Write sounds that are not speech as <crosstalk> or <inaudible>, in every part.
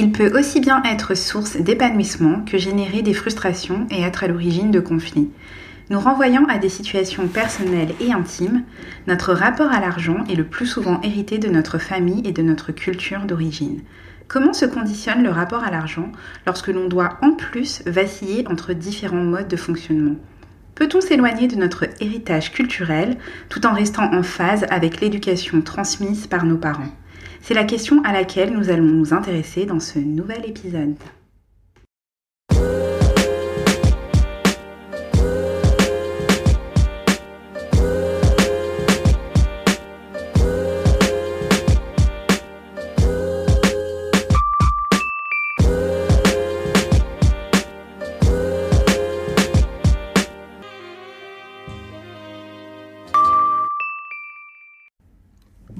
Il peut aussi bien être source d'épanouissement que générer des frustrations et être à l'origine de conflits. Nous renvoyant à des situations personnelles et intimes, notre rapport à l'argent est le plus souvent hérité de notre famille et de notre culture d'origine. Comment se conditionne le rapport à l'argent lorsque l'on doit en plus vaciller entre différents modes de fonctionnement? Peut-on s'éloigner de notre héritage culturel tout en restant en phase avec l'éducation transmise par nos parents? C'est la question à laquelle nous allons nous intéresser dans ce nouvel épisode.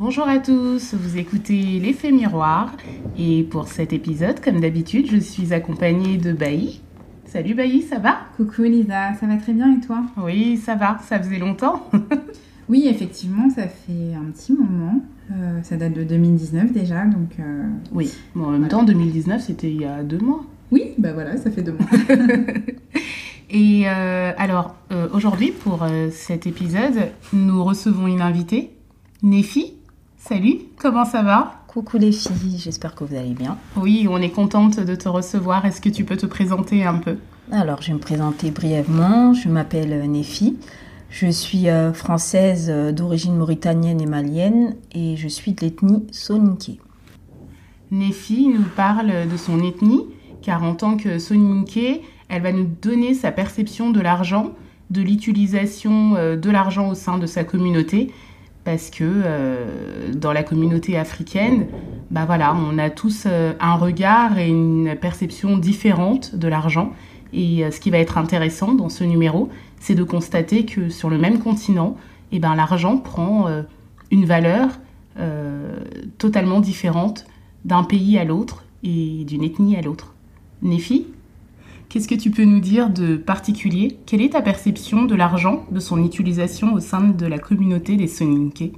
Bonjour à tous, vous écoutez l'effet miroir et pour cet épisode, comme d'habitude, je suis accompagnée de Bailly. Salut Bailly, ça va? Coucou Elisa, ça va très bien et toi? Oui, ça va, ça faisait longtemps. <laughs> oui, effectivement, ça fait un petit moment. Euh, ça date de 2019 déjà, donc... Euh, oui, bon, en même temps, 2019, c'était il y a deux mois. Oui, bah voilà, ça fait deux mois. <laughs> <laughs> et euh, alors, aujourd'hui, pour cet épisode, nous recevons une invitée, Néfi. Salut, comment ça va? Coucou les filles, j'espère que vous allez bien. Oui, on est contente de te recevoir. Est-ce que tu peux te présenter un peu? Alors, je vais me présenter brièvement. Je m'appelle euh, Nefi. Je suis euh, française euh, d'origine mauritanienne et malienne et je suis de l'ethnie Soninké. Nefi nous parle de son ethnie car en tant que Soninké, elle va nous donner sa perception de l'argent, de l'utilisation de l'argent au sein de sa communauté parce que euh, dans la communauté africaine, bah on a tous euh, un regard et une perception différente de l'argent. Et euh, ce qui va être intéressant dans ce numéro, c'est de constater que sur le même continent, eh ben, l'argent prend une valeur totalement différente d'un pays à l'autre et d'une ethnie à l'autre. Néfi Qu'est-ce que tu peux nous dire de particulier? Quelle est ta perception de l'argent, de son utilisation au sein de la communauté des Soninké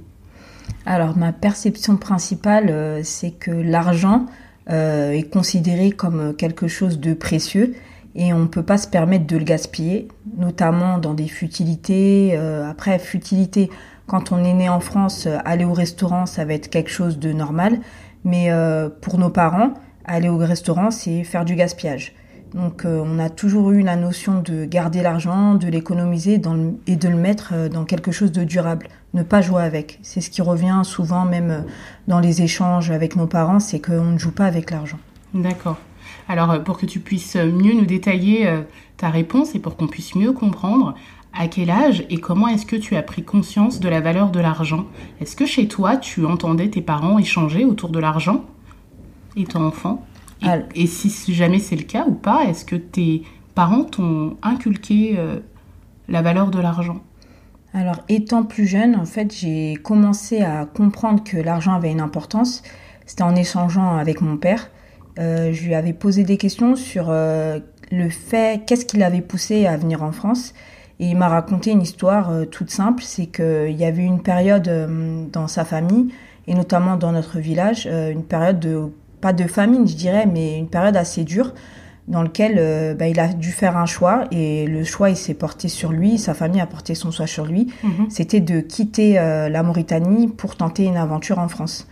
Alors, ma perception principale, euh, c'est que l'argent euh, est considéré comme quelque chose de précieux et on ne peut pas se permettre de le gaspiller, notamment dans des futilités. Euh, après, futilité, quand on est né en France, aller au restaurant, ça va être quelque chose de normal, mais pour nos parents, aller au restaurant, c'est faire du gaspillage. Donc euh, on a toujours eu la notion de garder l'argent, de l'économiser et de le mettre euh, dans quelque chose de durable, ne pas jouer avec. C'est ce qui revient souvent même euh, dans les échanges avec nos parents, c'est qu'on ne joue pas avec l'argent. D'accord. Alors pour que tu puisses mieux nous détailler ta réponse et pour qu'on puisse mieux comprendre, à quel âge et comment est-ce que tu as pris conscience de la valeur de l'argent? Est-ce que chez toi tu entendais tes parents échanger autour de l'argent? Étant enfant? Et, si jamais c'est le cas ou pas, est-ce que tes parents t'ont inculqué euh, la valeur de l'argent? Alors, étant plus jeune, en fait, j'ai commencé à comprendre que l'argent avait une importance. C'était en échangeant avec mon père. Euh, je lui avais posé des questions sur euh, le fait, qu'est-ce qui l'avait poussé à venir en France. Et il m'a raconté une histoire toute simple, c'est qu'il y avait une période dans sa famille, et notamment dans notre village, une période de pas de famine, je dirais, mais une période assez dure dans laquelle euh, bah, il a dû faire un choix et le choix il s'est porté sur lui, sa famille a porté son choix sur lui. Mhm. C'était de quitter euh, la Mauritanie pour tenter une aventure en France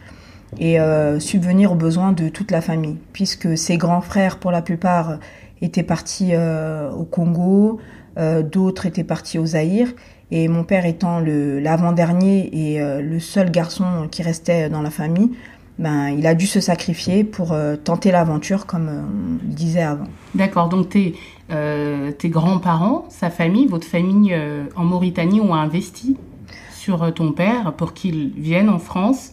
et euh, subvenir aux besoins de toute la famille, puisque ses grands frères pour la plupart étaient partis au Congo, d'autres étaient partis au Zaïre et mon père étant l'avant-dernier et le seul garçon qui restait dans la famille, ben, il a dû se sacrifier pour euh, tenter l'aventure, comme euh, on le disait avant. D'accord, donc tes, euh, tes grands-parents, sa famille, votre famille en Mauritanie ont investi sur ton père pour qu'il vienne en France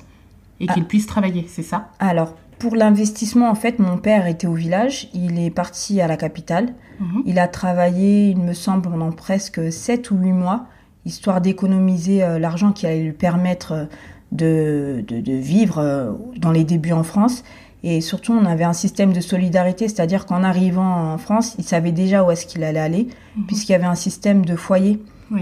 et qu'il ah. puisse travailler, c'est ça? Alors, pour l'investissement, en fait, mon père était au village, il est parti à la capitale. Mhm. Il a travaillé, il me semble, pendant presque 7 ou 8 mois, histoire d'économiser l'argent qui allait lui permettre de, de, vivre euh, dans les débuts en France. Et surtout, on avait un système de solidarité, c'est-à-dire qu'en arrivant en France, il savait déjà où est-ce qu'il allait aller, mhm. puisqu'il y avait un système de foyers.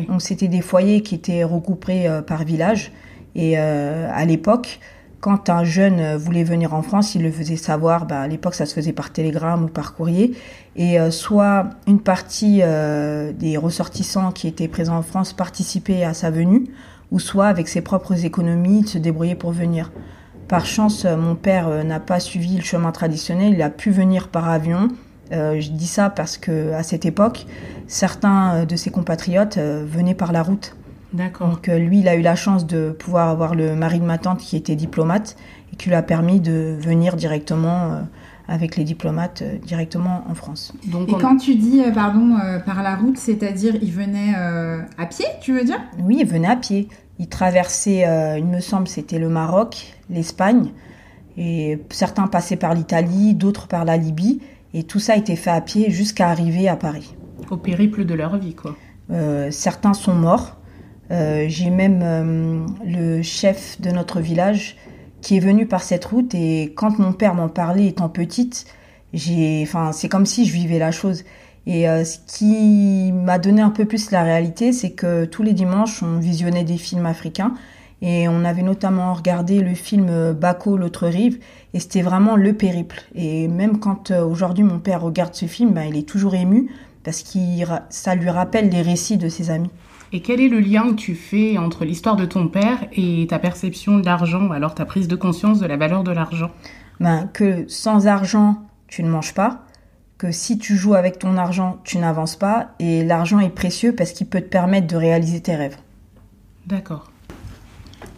Donc, c'était des foyers qui étaient regroupés euh, par village. Et euh, à l'époque, quand un jeune voulait venir en France, il le faisait savoir. Bah, à l'époque, ça se faisait par télégramme ou par courrier. Et soit une partie des ressortissants qui étaient présents en France participaient à sa venue, ou soit avec ses propres économies, il se débrouillait pour venir. Par chance, mon père n'a pas suivi le chemin traditionnel. Il a pu venir par avion. je dis ça parce que à cette époque, certains de ses compatriotes venaient par la route. D'accord. Donc euh, lui, il a eu la chance de pouvoir avoir le mari de ma tante qui était diplomate et qui lui a permis de venir directement euh, avec les diplomates euh, directement en France. Donc, et quand tu dis, pardon, par la route, c'est-à-dire il venait à pied, tu veux dire? Oui, il venait à pied. Il traversait, il me semble, c'était le Maroc, l'Espagne, et certains passaient par l'Italie, d'autres par la Libye, et tout ça a été fait à pied jusqu'à arriver à Paris. Au périple de leur vie, quoi. certains sont morts, euh, j'ai même euh, le chef de notre village qui est venu par cette route et quand mon père m'en parlait étant petite, enfin, c'est comme si je vivais la chose. Et euh, ce qui m'a donné un peu plus la réalité, c'est que tous les dimanches, on visionnait des films africains et on avait notamment regardé le film Bako, l'autre rive, et c'était vraiment le périple. Et même quand aujourd'hui mon père regarde ce film, ben, il est toujours ému parce que ça lui rappelle les récits de ses amis. Et quel est le lien que tu fais entre l'histoire de ton père et ta perception de l'argent, alors ta prise de conscience de la valeur de l'argent? Ben, Que sans argent, tu ne manges pas, que si tu joues avec ton argent, tu n'avances pas, et l'argent est précieux parce qu'il peut te permettre de réaliser tes rêves. D'accord.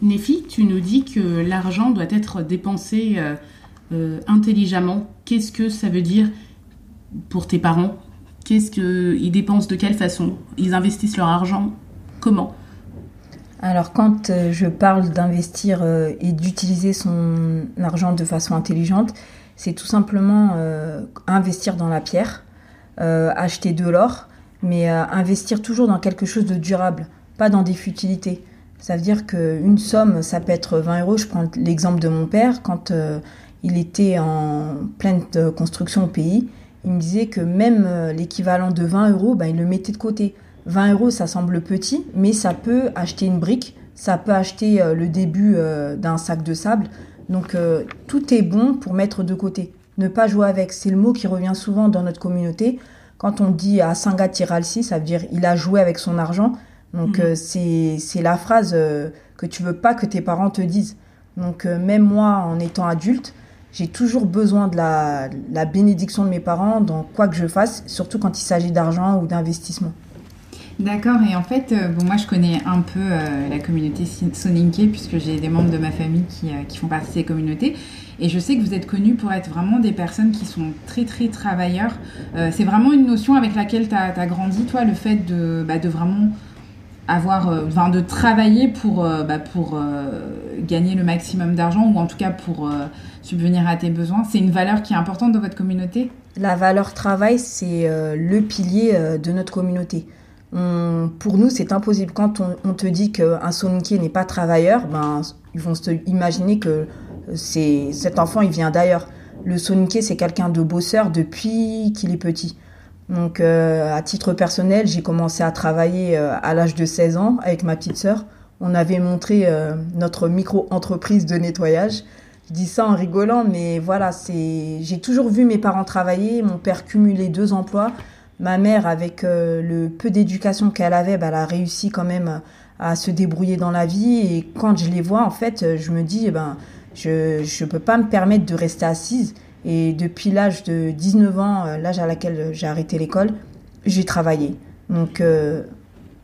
Nefi, tu nous dis que l'argent doit être dépensé euh, euh, intelligemment. Qu'est-ce que ça veut dire pour tes parents? Qu'est-ce qu'ils dépensent de quelle façon? Ils investissent leur argent? Comment? Alors quand euh, je parle d'investir et d'utiliser son argent de façon intelligente, c'est tout simplement euh, investir dans la pierre, acheter de l'or, mais investir toujours dans quelque chose de durable, pas dans des futilités. Ça veut dire qu'une somme, ça peut être 20 euros. Je prends l'exemple de mon père, quand il était en pleine construction au pays, il me disait que même l'équivalent de 20 euros, ben, il le mettait de côté 20 euros, ça semble petit, mais ça peut acheter une brique, ça peut acheter euh, le début euh, d'un sac de sable. Donc euh, tout est bon pour mettre de côté. Ne pas jouer avec, c'est le mot qui revient souvent dans notre communauté. Quand on dit à Sanga Tiralsi, ça veut dire il a joué avec son argent. Donc mhm. c'est la phrase que tu veux pas que tes parents te disent. Donc même moi, en étant adulte, j'ai toujours besoin de la, la bénédiction de mes parents dans quoi que je fasse, surtout quand il s'agit d'argent ou d'investissement. D'accord, et en fait, euh, bon, moi je connais un peu euh, la communauté Soninke puisque j'ai des membres de ma famille qui, euh, qui, font partie de ces communautés. Et je sais que vous êtes connus pour être vraiment des personnes qui sont très très travailleurs. c'est vraiment une notion avec laquelle tu as, grandi, toi, le fait de, bah, de vraiment avoir, enfin, de travailler pour, bah, pour gagner le maximum d'argent ou en tout cas pour subvenir à tes besoins. C'est une valeur qui est importante dans votre communauté? La valeur travail, c'est le pilier de notre communauté pour nous, c'est impossible. Quand on, te dit qu'un soninké n'est pas travailleur, ben, ils vont se imaginer que c'est cet enfant, il vient d'ailleurs. Le soninké, c'est quelqu'un de bosseur depuis qu'il est petit. Donc, euh, à titre personnel, j'ai commencé à travailler euh, à l'âge de 16 ans avec ma petite sœur. On avait montré euh, notre micro-entreprise de nettoyage. Je dis ça en rigolant, mais voilà, c'est. J'ai toujours vu mes parents travailler. Mon père cumuler deux emplois. Ma mère, avec euh, le peu d'éducation qu'elle avait, bah, elle a réussi quand même à se débrouiller dans la vie. Et quand je les vois, en fait, je me dis, eh ben, je ne peux pas me permettre de rester assise. Et depuis l'âge de 19 ans, euh, l'âge à laquelle j'ai arrêté l'école, j'ai travaillé. Donc, euh,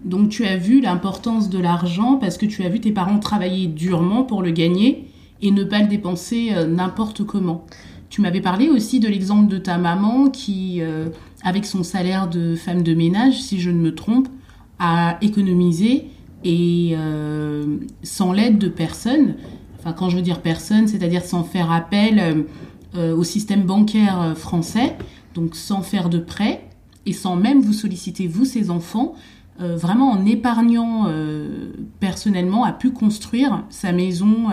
Donc tu as vu l'importance de l'argent parce que tu as vu tes parents travailler durement pour le gagner et ne pas le dépenser n'importe comment. Tu m'avais parlé aussi de l'exemple de ta maman qui avec son salaire de femme de ménage, si je ne me trompe, à économiser et euh, sans l'aide de personne. Enfin, quand je veux dire personne, c'est-à-dire sans faire appel euh, au système bancaire français, donc sans faire de prêt et sans même vous solliciter, vous, ses enfants, euh, vraiment en épargnant personnellement, a pu construire sa maison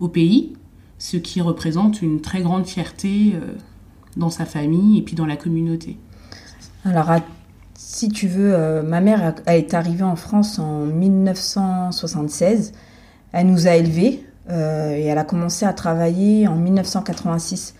au pays, ce qui représente une très grande fierté dans sa famille et puis dans la communauté Alors, si tu veux, euh, ma mère est arrivée en France en 1976. Elle nous a élevés. et elle a commencé à travailler en 1986.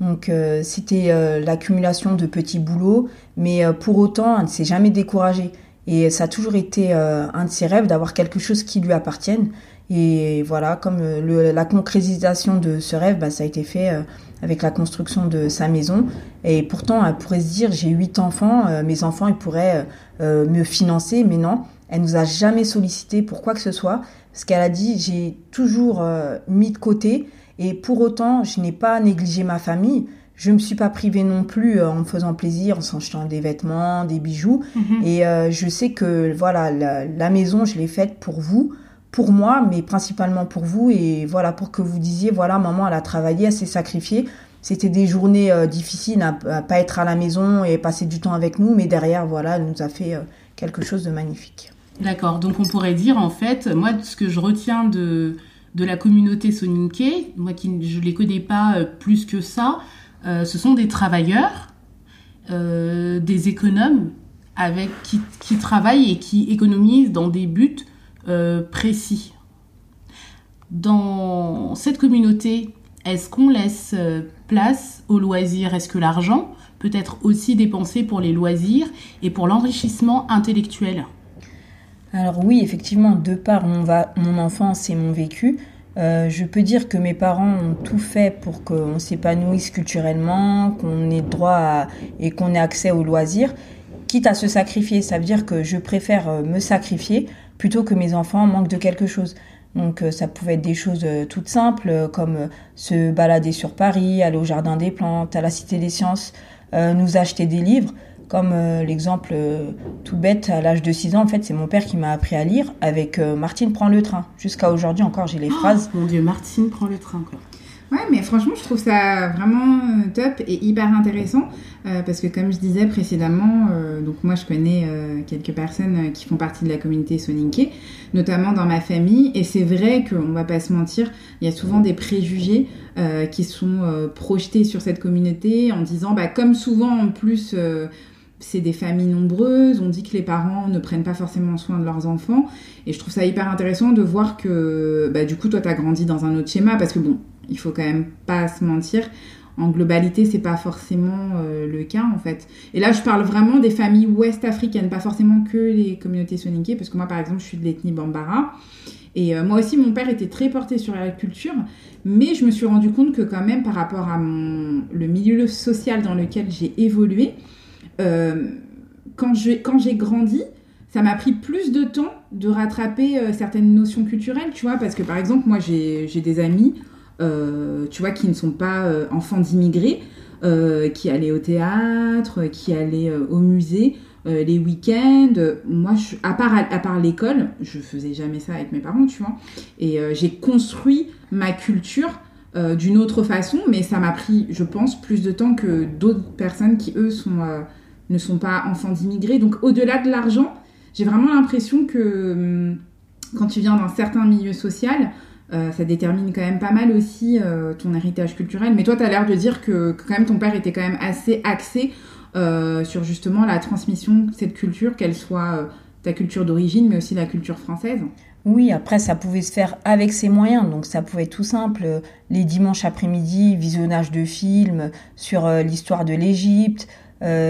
Donc c'était l'accumulation de petits boulots, mais pour autant, elle ne s'est jamais découragée. Et ça a toujours été un de ses rêves d'avoir quelque chose qui lui appartienne. Et voilà, comme le, la concrétisation de ce rêve, bah, ça a été fait avec la construction de sa maison. Et pourtant, elle pourrait se dire, j'ai huit enfants, euh, mes enfants, ils pourraient euh, me financer, mais non, elle nous a jamais sollicité pour quoi que ce soit, parce qu'elle a dit, j'ai toujours euh, mis de côté, et pour autant, je n'ai pas négligé ma famille. Je me suis pas privée non plus en me faisant plaisir, en s'achetant des vêtements, des bijoux. Mhm. Et je sais que voilà, la, la maison, je l'ai faite pour vous, pour moi, mais principalement pour vous. Et voilà, pour que vous disiez, voilà, maman, elle a travaillé, elle s'est sacrifiée. C'était des journées euh, difficiles à, pas être à la maison et passer du temps avec nous, mais derrière, voilà, elle nous a fait euh, quelque chose de magnifique. D'accord, donc on pourrait dire en fait, moi ce que je retiens de, de la communauté Soninke, moi qui je les connais pas euh, plus que ça, ce sont des travailleurs, des économes avec qui, qui, travaillent et qui économisent dans des buts euh, précis. Dans cette communauté, est-ce qu'on laisse euh, place aux loisirs Est-ce que l'argent peut être aussi dépensé pour les loisirs et pour l'enrichissement intellectuel? Alors oui, effectivement, de par mon, mon enfance et mon vécu, euh, je peux dire que mes parents ont tout fait pour qu'on s'épanouisse culturellement, qu'on ait droit et qu'on ait accès aux loisirs, quitte à se sacrifier. Ça veut dire que je préfère me sacrifier plutôt que mes enfants manquent de quelque chose. Donc euh, ça pouvait être des choses euh, toutes simples euh, comme se balader sur Paris, aller au Jardin des Plantes, à la Cité des Sciences, nous acheter des livres. Comme l'exemple tout bête, à l'âge de 6 ans, en fait, c'est mon père qui m'a appris à lire avec Martine prend le train. Jusqu'à aujourd'hui encore, j'ai les oh, phrases. Mon Dieu, Martine prend le train, quoi. Ouais, mais franchement, je trouve ça vraiment euh, top et hyper intéressant euh, parce que, comme je disais précédemment, euh, donc moi je connais quelques personnes qui font partie de la communauté Soninke, notamment dans ma famille, et c'est vrai qu'on va pas se mentir, il y a souvent des préjugés qui sont projetés sur cette communauté en disant, bah, comme souvent en plus c'est des familles nombreuses, on dit que les parents ne prennent pas forcément soin de leurs enfants, et je trouve ça hyper intéressant de voir que, bah, du coup, toi, tu as grandi dans un autre schéma, parce que bon, il faut quand même pas se mentir. En globalité, c'est pas forcément euh, le cas en fait. Et là, je parle vraiment des familles ouest africaines, pas forcément que les communautés soninké, parce que moi, par exemple, je suis de l'ethnie Bambara. Et euh, moi aussi, mon père était très porté sur la culture, mais je me suis rendu compte que quand même, par rapport à mon, le milieu social dans lequel j'ai évolué, euh, quand j'ai grandi, ça m'a pris plus de temps de rattraper certaines notions culturelles, tu vois, parce que par exemple, moi, j'ai des amis tu vois, qui ne sont pas euh, enfants d'immigrés, euh, qui allaient au théâtre, qui allaient au musée. les week-ends, moi, à part, à, part l'école, je faisais jamais ça avec mes parents, tu vois. Et j'ai construit ma culture d'une autre façon, mais ça m'a pris, je pense, plus de temps que d'autres personnes qui, eux, ne sont pas enfants d'immigrés. Donc, au-delà de l'argent, j'ai vraiment l'impression que hum, quand tu viens d'un certain milieu social, euh, ça détermine quand même pas mal aussi euh, ton héritage culturel. Mais toi, tu as l'air de dire que, quand même ton père était quand même assez axé euh, sur justement la transmission de cette culture, qu'elle soit ta culture d'origine, mais aussi la culture française. Oui, après, ça pouvait se faire avec ses moyens. Donc, ça pouvait être tout simple. Les dimanches après-midi, visionnage de films sur l'histoire de l'Égypte,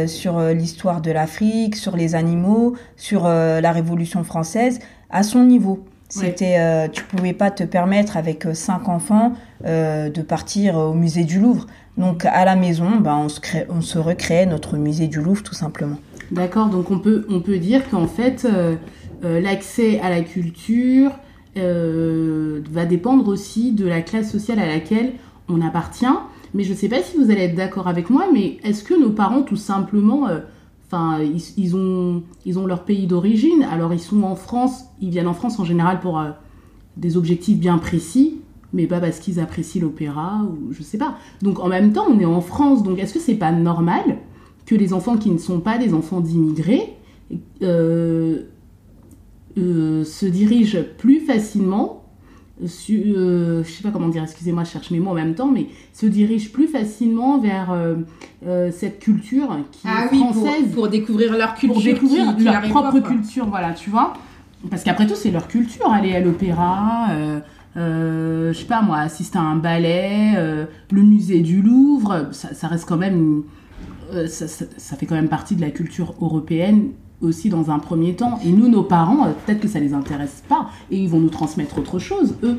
sur l'histoire de l'Afrique, sur les animaux, sur la Révolution française, à son niveau. C'était, euh, tu pouvais pas te permettre avec euh, cinq enfants euh, de partir au musée du Louvre. Donc à la maison, ben, on, se on se recréait notre musée du Louvre tout simplement. D'accord, donc on peut, on peut dire qu'en fait, l'accès à la culture va dépendre aussi de la classe sociale à laquelle on appartient. Mais je ne sais pas si vous allez être d'accord avec moi, mais est-ce que nos parents, tout simplement, Enfin, ils, ont, ils ont leur pays d'origine. Alors, ils sont en France, ils viennent en France en général pour euh, des objectifs bien précis, mais pas parce qu'ils apprécient l'opéra ou je sais pas. Donc, en même temps, on est en France. Donc, est-ce que c'est pas normal que les enfants qui ne sont pas des enfants d'immigrés euh, euh, se dirigent plus facilement euh, je sais pas comment dire, excusez-moi, je cherche mes mots en même temps, mais se dirige plus facilement vers euh, euh, cette culture qui ah est française. Pour, découvrir leur culture. Pour découvrir leur propre culture, voilà, tu vois. Parce qu'après tout, c'est leur culture, aller à l'opéra, je sais pas moi, assister à un ballet, le musée du Louvre, ça, reste quand même, ça, ça, fait quand même partie de la culture européenne aussi dans un premier temps. Et nous, nos parents, peut-être que ça les intéresse pas et ils vont nous transmettre autre chose, eux.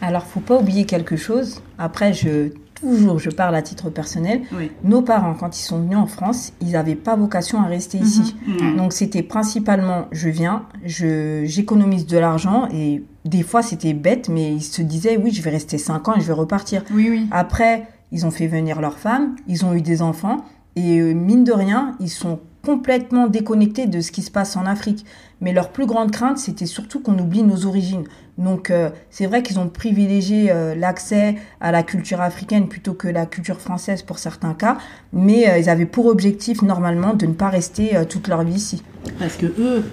Alors, faut pas oublier quelque chose. Après, je toujours, je parle à titre personnel. Nos parents, quand ils sont venus en France, ils n'avaient pas vocation à rester ici. Mhm. Donc, c'était principalement, je viens, je j'économise de l'argent et des fois, c'était bête, mais ils se disaient, oui, je vais rester 5 ans et je vais repartir. Oui, oui. Après, ils ont fait venir leurs femmes, ils ont eu des enfants et euh, mine de rien, ils sont complètement déconnectés de ce qui se passe en Afrique. Mais leur plus grande crainte, c'était surtout qu'on oublie nos origines. Donc euh, c'est vrai qu'ils ont privilégié euh, l'accès à la culture africaine plutôt que la culture française pour certains cas, mais euh, ils avaient pour objectif normalement de ne pas rester toute leur vie ici. Parce que eux,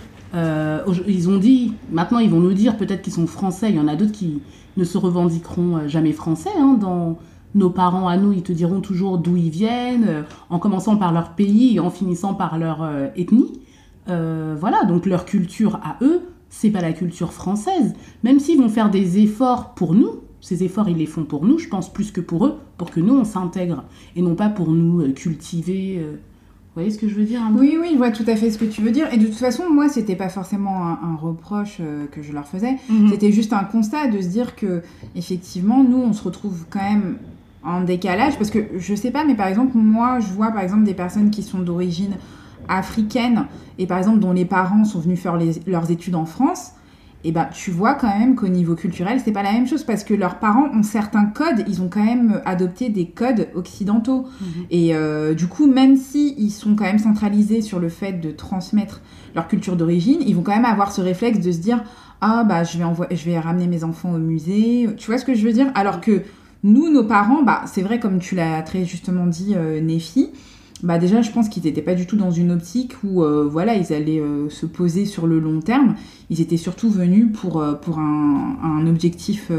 ils ont dit, maintenant ils vont nous dire peut-être qu'ils sont français, il y en a d'autres qui ne se revendiqueront jamais français hein, dans nos parents à nous, ils te diront toujours d'où ils viennent, euh, en commençant par leur pays et en finissant par leur euh, ethnie. Euh, voilà, donc leur culture à eux, c'est pas la culture française. Même s'ils vont faire des efforts pour nous, ces efforts ils les font pour nous, je pense plus que pour eux, pour que nous on s'intègre et non pas pour nous cultiver. Vous voyez ce que je veux dire Oui, oui, je vois tout à fait ce que tu veux dire. Et de toute façon, moi, c'était pas forcément un, reproche que je leur faisais. Mhm. C'était juste un constat de se dire que, effectivement, nous, on se retrouve quand même en décalage parce que je sais pas mais par exemple moi je vois par exemple des personnes qui sont d'origine africaine et par exemple dont les parents sont venus faire leurs études en France et ben tu vois quand même qu'au niveau culturel c'est pas la même chose parce que leurs parents ont certains codes ils ont quand même adopté des codes occidentaux. Mhm. et euh, du coup même si ils sont quand même centralisés sur le fait de transmettre leur culture d'origine ils vont quand même avoir ce réflexe de se dire ah bah je vais envoyer je vais ramener mes enfants au musée. Tu vois ce que je veux dire? Alors que nous, nos parents, bah, c'est vrai, comme tu l'as très justement dit, euh, Néfi, bah déjà, je pense qu'ils n'étaient pas du tout dans une optique où, euh, voilà, ils allaient euh, se poser sur le long terme. Ils étaient surtout venus pour, pour un, un objectif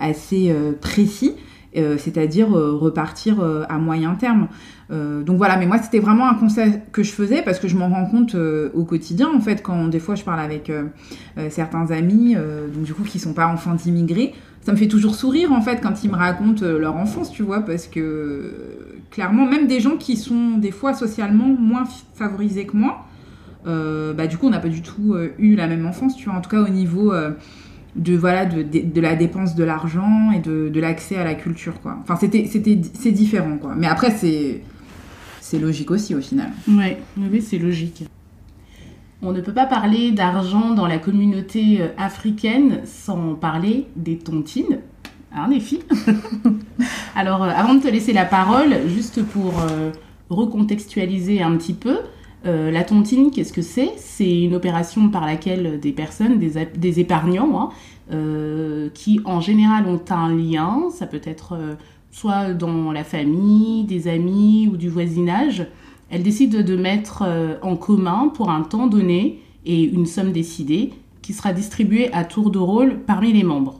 assez précis. c'est-à-dire repartir à moyen terme. donc voilà, mais moi c'était vraiment un conseil que je faisais parce que je m'en rends compte au quotidien en fait quand des fois je parle avec certains amis, donc du coup qui sont pas enfants d'immigrés, ça me fait toujours sourire en fait quand ils me racontent euh, leur enfance, tu vois, parce que clairement, même des gens qui sont des fois socialement moins favorisés que moi, euh, bah du coup, on n'a pas du tout euh, eu la même enfance, tu vois, en tout cas au niveau de voilà de, de, la dépense de l'argent et de, de l'accès à la culture, quoi. Enfin, c'était c'était c'est différent, quoi. Mais après, c'est c'est logique aussi au final. Ouais, oui, c'est logique. On ne peut pas parler d'argent dans la communauté euh, africaine sans parler des tontines. Hein, les filles <laughs> Alors, euh, avant de te laisser la parole, juste pour euh, recontextualiser un petit peu, la tontine, qu'est-ce que c'est? C'est une opération par laquelle des personnes, des, épargnants, hein, qui en général ont un lien, ça peut être soit dans la famille, des amis ou du voisinage, elle décide de mettre euh, en commun pour un temps donné et une somme décidée qui sera distribuée à tour de rôle parmi les membres.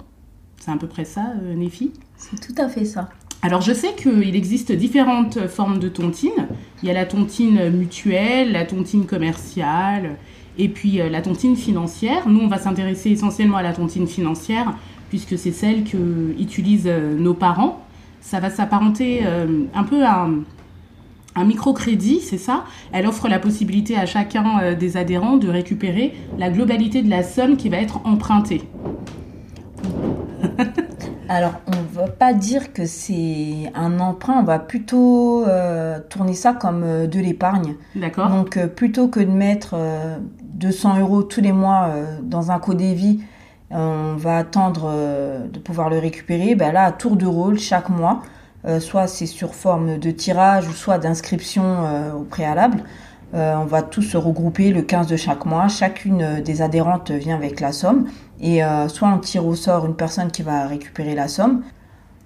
C'est à peu près ça, euh, Néfi C'est tout à fait ça. Alors je sais qu'il existe différentes formes de tontine. Il y a la tontine mutuelle, la tontine commerciale et puis euh, la tontine financière. Nous, on va s'intéresser essentiellement à la tontine financière puisque c'est celle que utilisent nos parents. Ça va s'apparenter un peu à un microcrédit, c'est ça? Elle offre la possibilité à chacun euh, des adhérents de récupérer la globalité de la somme qui va être empruntée. <laughs> Alors, on ne va pas dire que c'est un emprunt, on va plutôt euh, tourner ça comme euh, de l'épargne. D'accord. Donc, plutôt que de mettre 200 euros tous les mois dans un codévi, on va attendre de pouvoir le récupérer. Ben là, à tour de rôle, chaque mois, soit c'est sur forme de tirage ou soit d'inscription euh, au préalable. Euh, on va tous se regrouper le 15 de chaque mois. Chacune des adhérentes vient avec la somme et soit on tire au sort une personne qui va récupérer la somme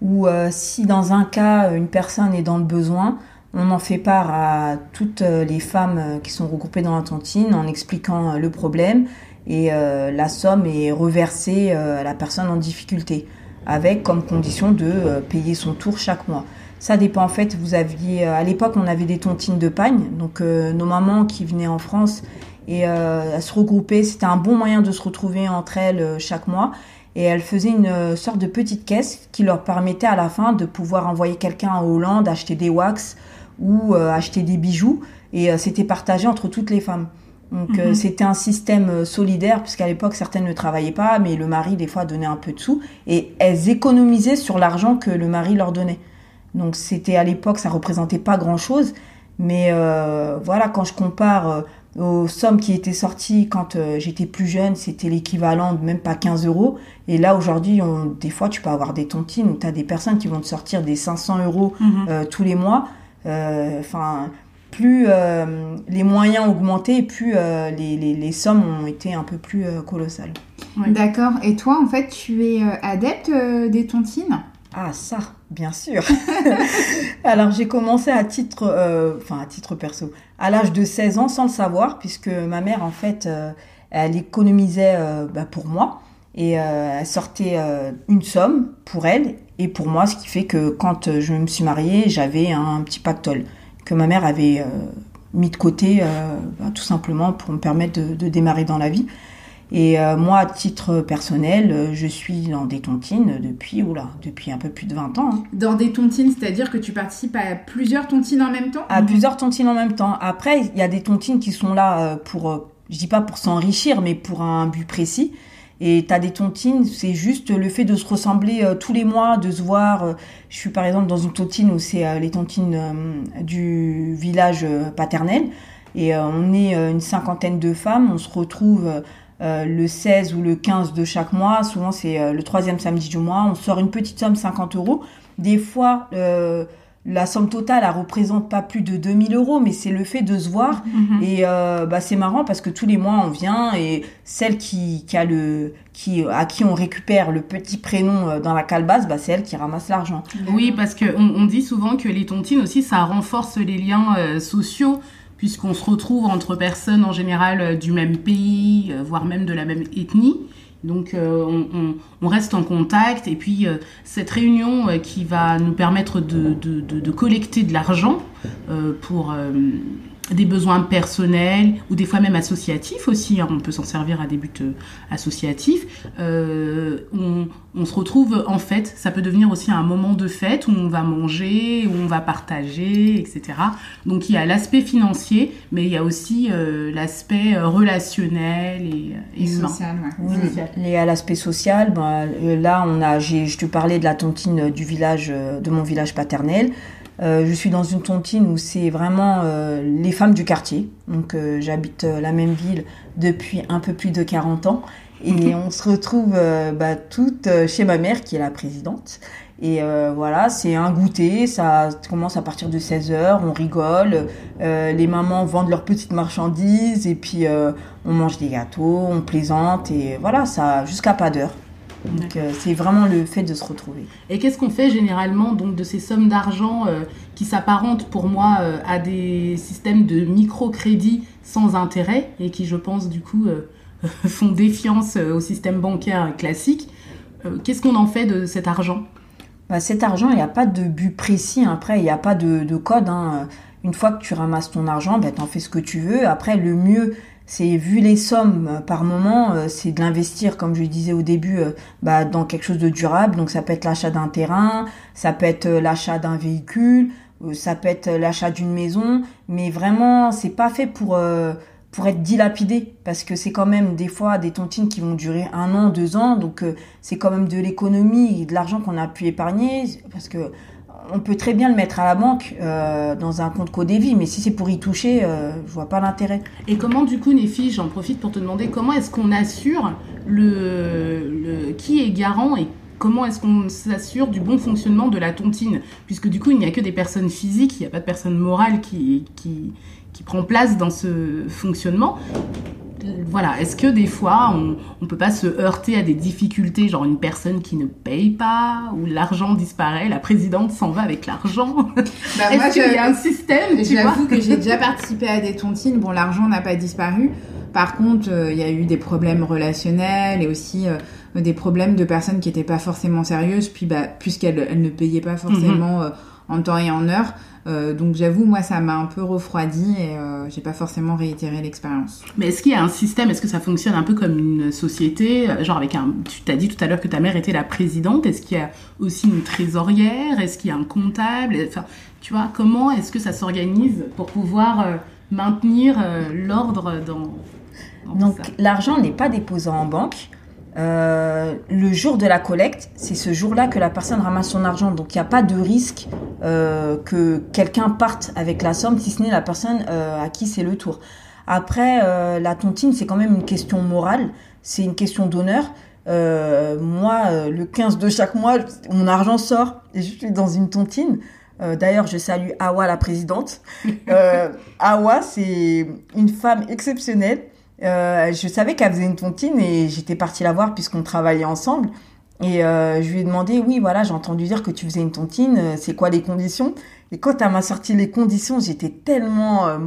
ou si dans un cas une personne est dans le besoin, on en fait part à toutes les femmes qui sont regroupées dans la tontine en expliquant le problème et la somme est reversée à la personne en difficulté avec comme condition de euh, payer son tour chaque mois. Ça dépend en fait, vous aviez euh, à l'époque on avait des tontines de pagne, donc euh, nos mamans qui venaient en France et à se regrouper, c'était un bon moyen de se retrouver entre elles chaque mois. et elle faisait une sorte de petite caisse qui leur permettait à la fin de pouvoir envoyer quelqu'un en Hollande acheter des wax ou acheter des bijoux et c'était partagé entre toutes les femmes. Donc mhm. c'était un système solidaire puisqu'à l'époque certaines ne travaillaient pas mais le mari des fois donnait un peu de sous et elles économisaient sur l'argent que le mari leur donnait. Donc c'était à l'époque ça représentait pas grand chose mais euh, voilà, quand je compare euh, aux sommes qui étaient sorties quand euh, j'étais plus jeune, c'était l'équivalent de même pas 15 euros. Et là, aujourd'hui, des fois, tu peux avoir des tontines où tu as des personnes qui vont te sortir des 500 euros mhm. tous les mois. Enfin, plus les moyens augmentaient, plus les, les, les, sommes ont été un peu plus colossales. D'accord. Et toi, en fait, tu es adepte des tontines? Ah ça, bien sûr. <laughs> Alors j'ai commencé à titre, euh, enfin à titre perso, à l'âge de 16 ans sans le savoir, puisque ma mère en fait, euh, elle économisait euh, bah, pour moi et elle sortait une somme pour elle et pour moi, ce qui fait que quand je me suis mariée, j'avais un petit pactole que ma mère avait mis de côté, bah, tout simplement pour me permettre de, de démarrer dans la vie. Et euh, moi, à titre personnel, euh, je suis dans des tontines depuis, oula, depuis un peu plus de 20 ans. Hein. Dans des tontines, c'est-à-dire que tu participes à plusieurs tontines en même temps? À plusieurs tontines en même temps. Après, il y a des tontines qui sont là euh, pour, je dis pas pour s'enrichir, mais pour un but précis. Et tu as des tontines, c'est juste le fait de se ressembler tous les mois, de se voir. je suis par exemple dans une tontine où c'est les tontines du village paternel. Et on est une cinquantaine de femmes, on se retrouve euh, le 16 ou le 15 de chaque mois. Souvent, c'est euh, le troisième samedi du mois. On sort une petite somme, 50 euros. Des fois, euh, la somme totale, elle représente pas plus de 2000 euros, mais c'est le fait de se voir. Mhm. Et bah, c'est marrant parce que tous les mois, on vient et celle qui, qui a le, qui, à qui on récupère le petit prénom dans la calebasse, bah, c'est elle qui ramasse l'argent. Oui, parce qu'on on dit souvent que les tontines aussi, ça renforce les liens sociaux puisqu'on se retrouve entre personnes en général euh, du même pays, euh, voire même de la même ethnie. Donc euh, on, reste en contact. Et puis cette réunion qui va nous permettre de collecter de l'argent pour des besoins personnels ou des fois même associatifs aussi, hein. on peut s'en servir à des buts euh, associatifs, euh, on, on, se retrouve en fait, ça peut devenir aussi un moment de fête où on va manger, où on va partager, etc. Donc il y a l'aspect financier, mais il y a aussi euh, l'aspect relationnel et, et, social. Oui, et à l'aspect social, bah, là on a, je te parlais de la tontine du village, de mon village paternel. Euh, je suis dans une tontine où c'est vraiment euh, les femmes du quartier. Donc euh, j'habite la même ville depuis un peu plus de 40 ans. Et <laughs> on se retrouve bah, toutes chez ma mère qui est la présidente. Et voilà, c'est un goûter, ça commence à partir de 16h, on rigole, les mamans vendent leurs petites marchandises et puis on mange des gâteaux, on plaisante et voilà, ça jusqu'à pas d'heure. Donc euh, c'est vraiment le fait de se retrouver. Et qu'est-ce qu'on fait généralement donc de ces sommes d'argent euh, qui s'apparentent pour moi euh, à des systèmes de microcrédit sans intérêt et qui je pense du coup <laughs> font défiance au système bancaire classique Qu'est-ce qu'on en fait de cet argent? Bah, Cet argent, il n'y a pas de but précis. Après, il n'y a pas de, code. Hein. Une fois que tu ramasses ton argent, bah, tu en fais ce que tu veux. Après, le mieux, c'est vu les sommes euh, par moment, euh, c'est de l'investir, comme je disais au début, euh, bah, dans quelque chose de durable. Donc ça peut être l'achat d'un terrain, ça peut être l'achat d'un véhicule, ça peut être l'achat d'une maison, mais vraiment c'est pas fait pour pour être dilapidé. Parce que c'est quand même des fois des tontines qui vont durer un an, deux ans, donc c'est quand même de l'économie et de l'argent qu'on a pu épargner. Parce que on peut très bien le mettre à la banque euh, dans un compte Codévi, mais si c'est pour y toucher, euh, je vois pas l'intérêt. Et comment, du coup, Néfi, j'en profite pour te demander comment est-ce qu'on assure le, qui est garant et comment est-ce qu'on s'assure du bon fonctionnement de la tontine? Puisque du coup, il n'y a que des personnes physiques, il n'y a pas de personne morale qui, qui, qui prend place dans ce fonctionnement voilà, est-ce que des fois on, ne peut pas se heurter à des difficultés, genre une personne qui ne paye pas, ou l'argent disparaît, la présidente s'en va avec l'argent? Bah, <laughs> Est-ce qu'il y a un système J'avoue que j'ai déjà participé à des tontines, bon l'argent n'a pas disparu, par contre euh, il y a eu des problèmes relationnels et aussi euh, des problèmes de personnes qui n'étaient pas forcément sérieuses, puis bah, puisqu'elles ne payaient pas forcément... Mhm. Euh, en temps et en heure, Euh, donc j'avoue, moi, ça m'a un peu refroidi et euh, j'ai pas forcément réitéré l'expérience. Mais est-ce qu'il y a un système, est-ce que ça fonctionne un peu comme une société, genre avec un, tu t'as dit tout à l'heure que ta mère était la présidente, est-ce qu'il y a aussi une trésorière, est-ce qu'il y a un comptable, enfin, tu vois, comment est-ce que ça s'organise pour pouvoir euh, maintenir l'ordre dans, dans Donc l'argent n'est pas déposé en banque. Euh, le jour de la collecte, c'est ce jour-là que la personne ramasse son argent. Donc il n'y a pas de risque euh, que quelqu'un parte avec la somme, si ce n'est la personne euh, à qui c'est le tour. Après, euh, la tontine, c'est quand même une question morale, c'est une question d'honneur. Euh, moi, le 15 de chaque mois, mon argent sort et je suis dans une tontine. D'ailleurs, je salue Awa, la présidente. <laughs> Awa, c'est une femme exceptionnelle euh, je savais qu'elle faisait une tontine et j'étais partie la voir puisqu'on travaillait ensemble. Et euh, je lui ai demandé, oui, voilà, j'ai entendu dire que tu faisais une tontine, euh, c'est quoi les conditions? Et quand elle m'a sorti les conditions, j'étais tellement euh,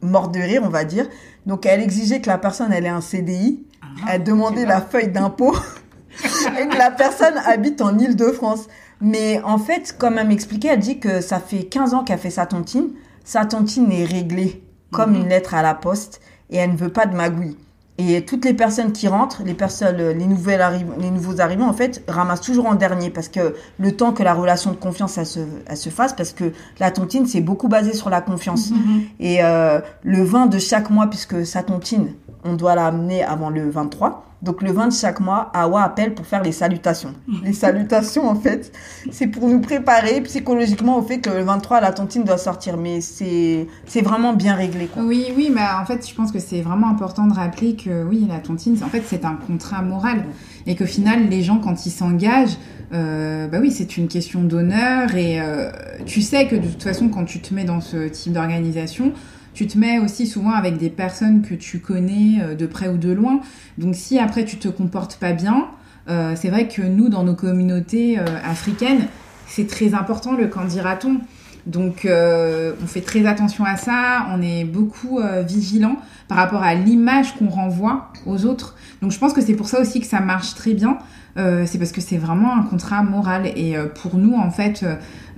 mort de rire, on va dire. Donc elle exigeait que la personne elle ait un CDI, ah, elle demandait la feuille d'impôt <laughs> et que la personne habite en Ile-de-France. Mais en fait, comme elle m'expliquait, elle dit que ça fait 15 ans qu'elle fait sa tontine. Sa tontine est réglée comme mhm. une lettre à la poste et elle ne veut pas de magouille. Et toutes les personnes qui rentrent, les personnes, les nouvelles les nouveaux arrivants, en fait, ramassent toujours en dernier parce que le temps que la relation de confiance elle se, elle se fasse, parce que la tontine c'est beaucoup basé sur la confiance. Mm-hmm. Et euh, le 20 de chaque mois, puisque sa tontine, on doit l'amener avant le 23. Donc le 20 de chaque mois, Awa appelle pour faire les salutations. <laughs> Les salutations, en fait, c'est pour nous préparer psychologiquement au fait que le 23, la tontine doit sortir. Mais c'est vraiment bien réglé. Quoi. Oui, oui, mais en fait, je pense que c'est vraiment important de rappeler que oui, la tontine, en fait, c'est un contrat moral. Et qu'au final, les gens, quand ils s'engagent, euh, bah oui, c'est une question d'honneur. Et euh, tu sais que de toute façon, quand tu te mets dans ce type d'organisation, tu te mets aussi souvent avec des personnes que tu connais euh, de près ou de loin. Donc si après tu te comportes pas bien, euh, c'est vrai que nous, dans nos communautés euh, africaines, c'est très important le candidaton. Donc on fait très attention à ça, on est beaucoup vigilant par rapport à l'image qu'on renvoie aux autres. Donc je pense que c'est pour ça aussi que ça marche très bien. C'est parce que c'est vraiment un contrat moral. Et pour nous, en fait,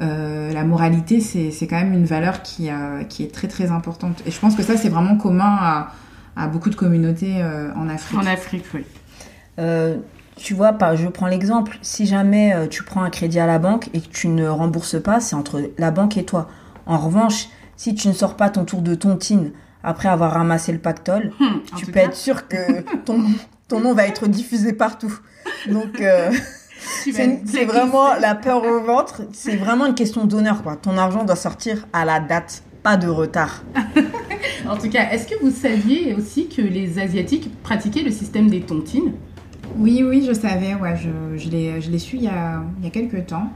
euh, la moralité, c'est quand même une valeur qui, qui est très très importante. Et je pense que ça, c'est vraiment commun à, à, beaucoup de communautés euh, en Afrique. En Afrique, oui. Euh, tu vois, je prends l'exemple, si jamais tu prends un crédit à la banque et que tu ne rembourses pas, c'est entre la banque et toi. En revanche, si tu ne sors pas ton tour de tontine après avoir ramassé le pactole, hmm, tu peux être sûr que ton, ton nom va être diffusé partout. Donc, <laughs> c'est vraiment la peur au ventre. C'est vraiment une question d'honneur, quoi. Ton argent doit sortir à la date, pas de retard. <laughs> en tout cas, est-ce que vous saviez aussi que les Asiatiques pratiquaient le système des tontines? Oui, oui, je savais. Ouais, je, je l'ai su il y, a, il y a quelques temps.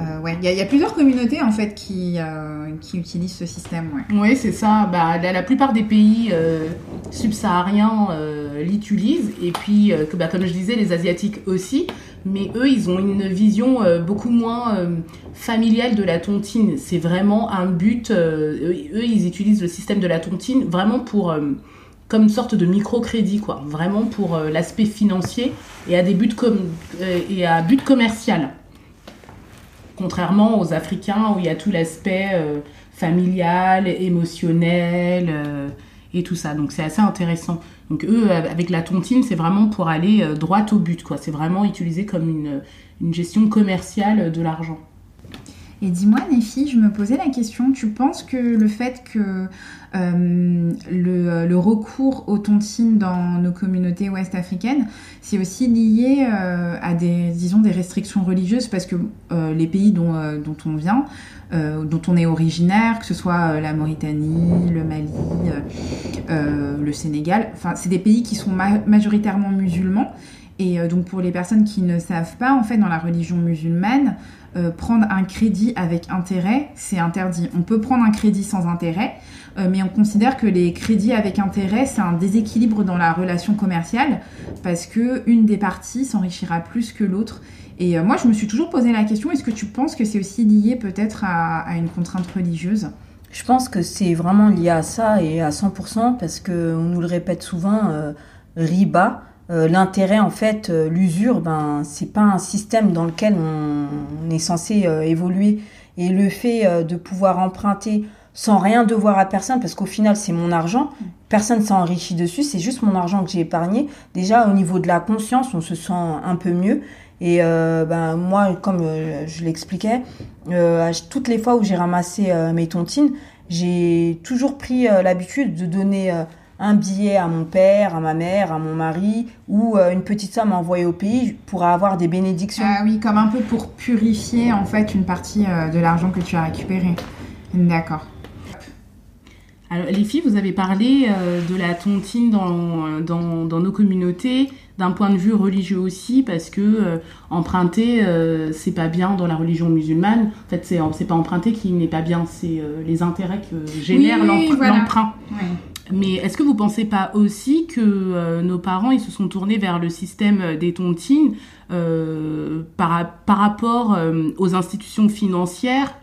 Euh, ouais, il y, a, plusieurs communautés en fait qui, euh, qui utilisent ce système. Ouais. Oui, c'est ça. Bah, la, plupart des pays euh, subsahariens l'utilisent. Et puis, bah, comme je disais, les Asiatiques aussi. Mais eux, ils ont une vision beaucoup moins familiale de la tontine. C'est vraiment un but. eux, ils utilisent le système de la tontine vraiment pour comme sorte de microcrédit, quoi, vraiment pour euh, l'aspect financier et à des buts euh, et à but commercial. Contrairement aux Africains où il y a tout l'aspect euh, familial, émotionnel et tout ça. Donc c'est assez intéressant. Donc eux, avec la tontine, c'est vraiment pour aller droit au but, quoi. C'est vraiment utilisé comme une, une gestion commerciale de l'argent. Et dis-moi, Néfi, je me posais la question, tu penses que le fait que euh, le, recours aux tontines dans nos communautés ouest-africaines, c'est aussi lié euh, à des, disons, des restrictions religieuses? Parce que euh, les pays dont, on vient, dont on est originaire, que ce soit la Mauritanie, le Mali, le Sénégal, c'est des pays qui sont ma majoritairement musulmans. Et donc pour les personnes qui ne savent pas, en fait, dans la religion musulmane, euh, prendre un crédit avec intérêt, c'est interdit. On peut prendre un crédit sans intérêt, euh, mais on considère que les crédits avec intérêt, c'est un déséquilibre dans la relation commerciale parce que une des parties s'enrichira plus que l'autre. Et euh, moi, je me suis toujours posé la question est-ce que tu penses que c'est aussi lié peut-être à, une contrainte religieuse? Je pense que c'est vraiment lié à ça et à 100% parce que on nous le répète souvent, riba euh, l'intérêt, en fait, euh, l'usure, ben, c'est pas un système dans lequel on, est censé euh, évoluer. Et le fait de pouvoir emprunter sans rien devoir à personne, parce qu'au final, c'est mon argent. Personne s'est enrichi dessus, c'est juste mon argent que j'ai épargné. Déjà, au niveau de la conscience, on se sent un peu mieux. Et euh, ben, moi, comme euh, je l'expliquais, euh, toutes les fois où j'ai ramassé mes tontines, j'ai toujours pris l'habitude de donner un billet à mon père, à ma mère, à mon mari, ou une petite somme envoyée au pays pour avoir des bénédictions. Ah oui, comme un peu pour purifier en fait une partie de l'argent que tu as récupéré. D'accord. Alors, les filles, vous avez parlé de la tontine dans, dans, dans nos communautés d'un point de vue religieux aussi parce que euh, emprunter euh, c'est pas bien dans la religion musulmane en fait c'est pas emprunter qui n'est pas bien c'est euh, les intérêts que génère l'emprunt mais est-ce que vous pensez pas aussi que nos parents ils se sont tournés vers le système des tontines par, par rapport aux institutions financières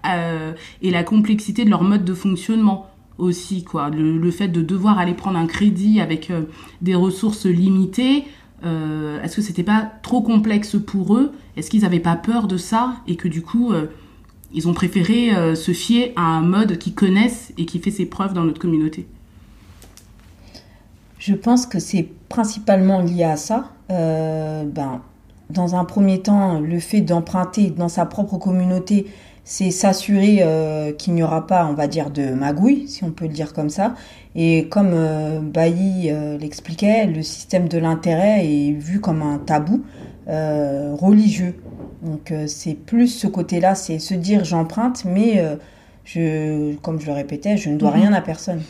et la complexité de leur mode de fonctionnement aussi quoi? Le, le, fait de devoir aller prendre un crédit avec des ressources limitées euh, est-ce que c'était pas trop complexe pour eux? Est-ce qu'ils n'avaient pas peur de ça? Et que du coup euh, ils ont préféré euh, se fier à un mode qu'ils connaissent et qui fait ses preuves dans notre communauté Je pense que c'est principalement lié à ça. ben, dans un premier temps, le fait d'emprunter dans sa propre communauté, c'est s'assurer qu'il n'y aura pas, on va dire, de magouille, si on peut le dire comme ça, et comme euh, Bailly euh, l'expliquait, le système de l'intérêt est vu comme un tabou euh, religieux. Donc c'est plus ce côté-là, c'est se dire j'emprunte, mais je, comme je le répétais, je ne dois mhm. rien à personne.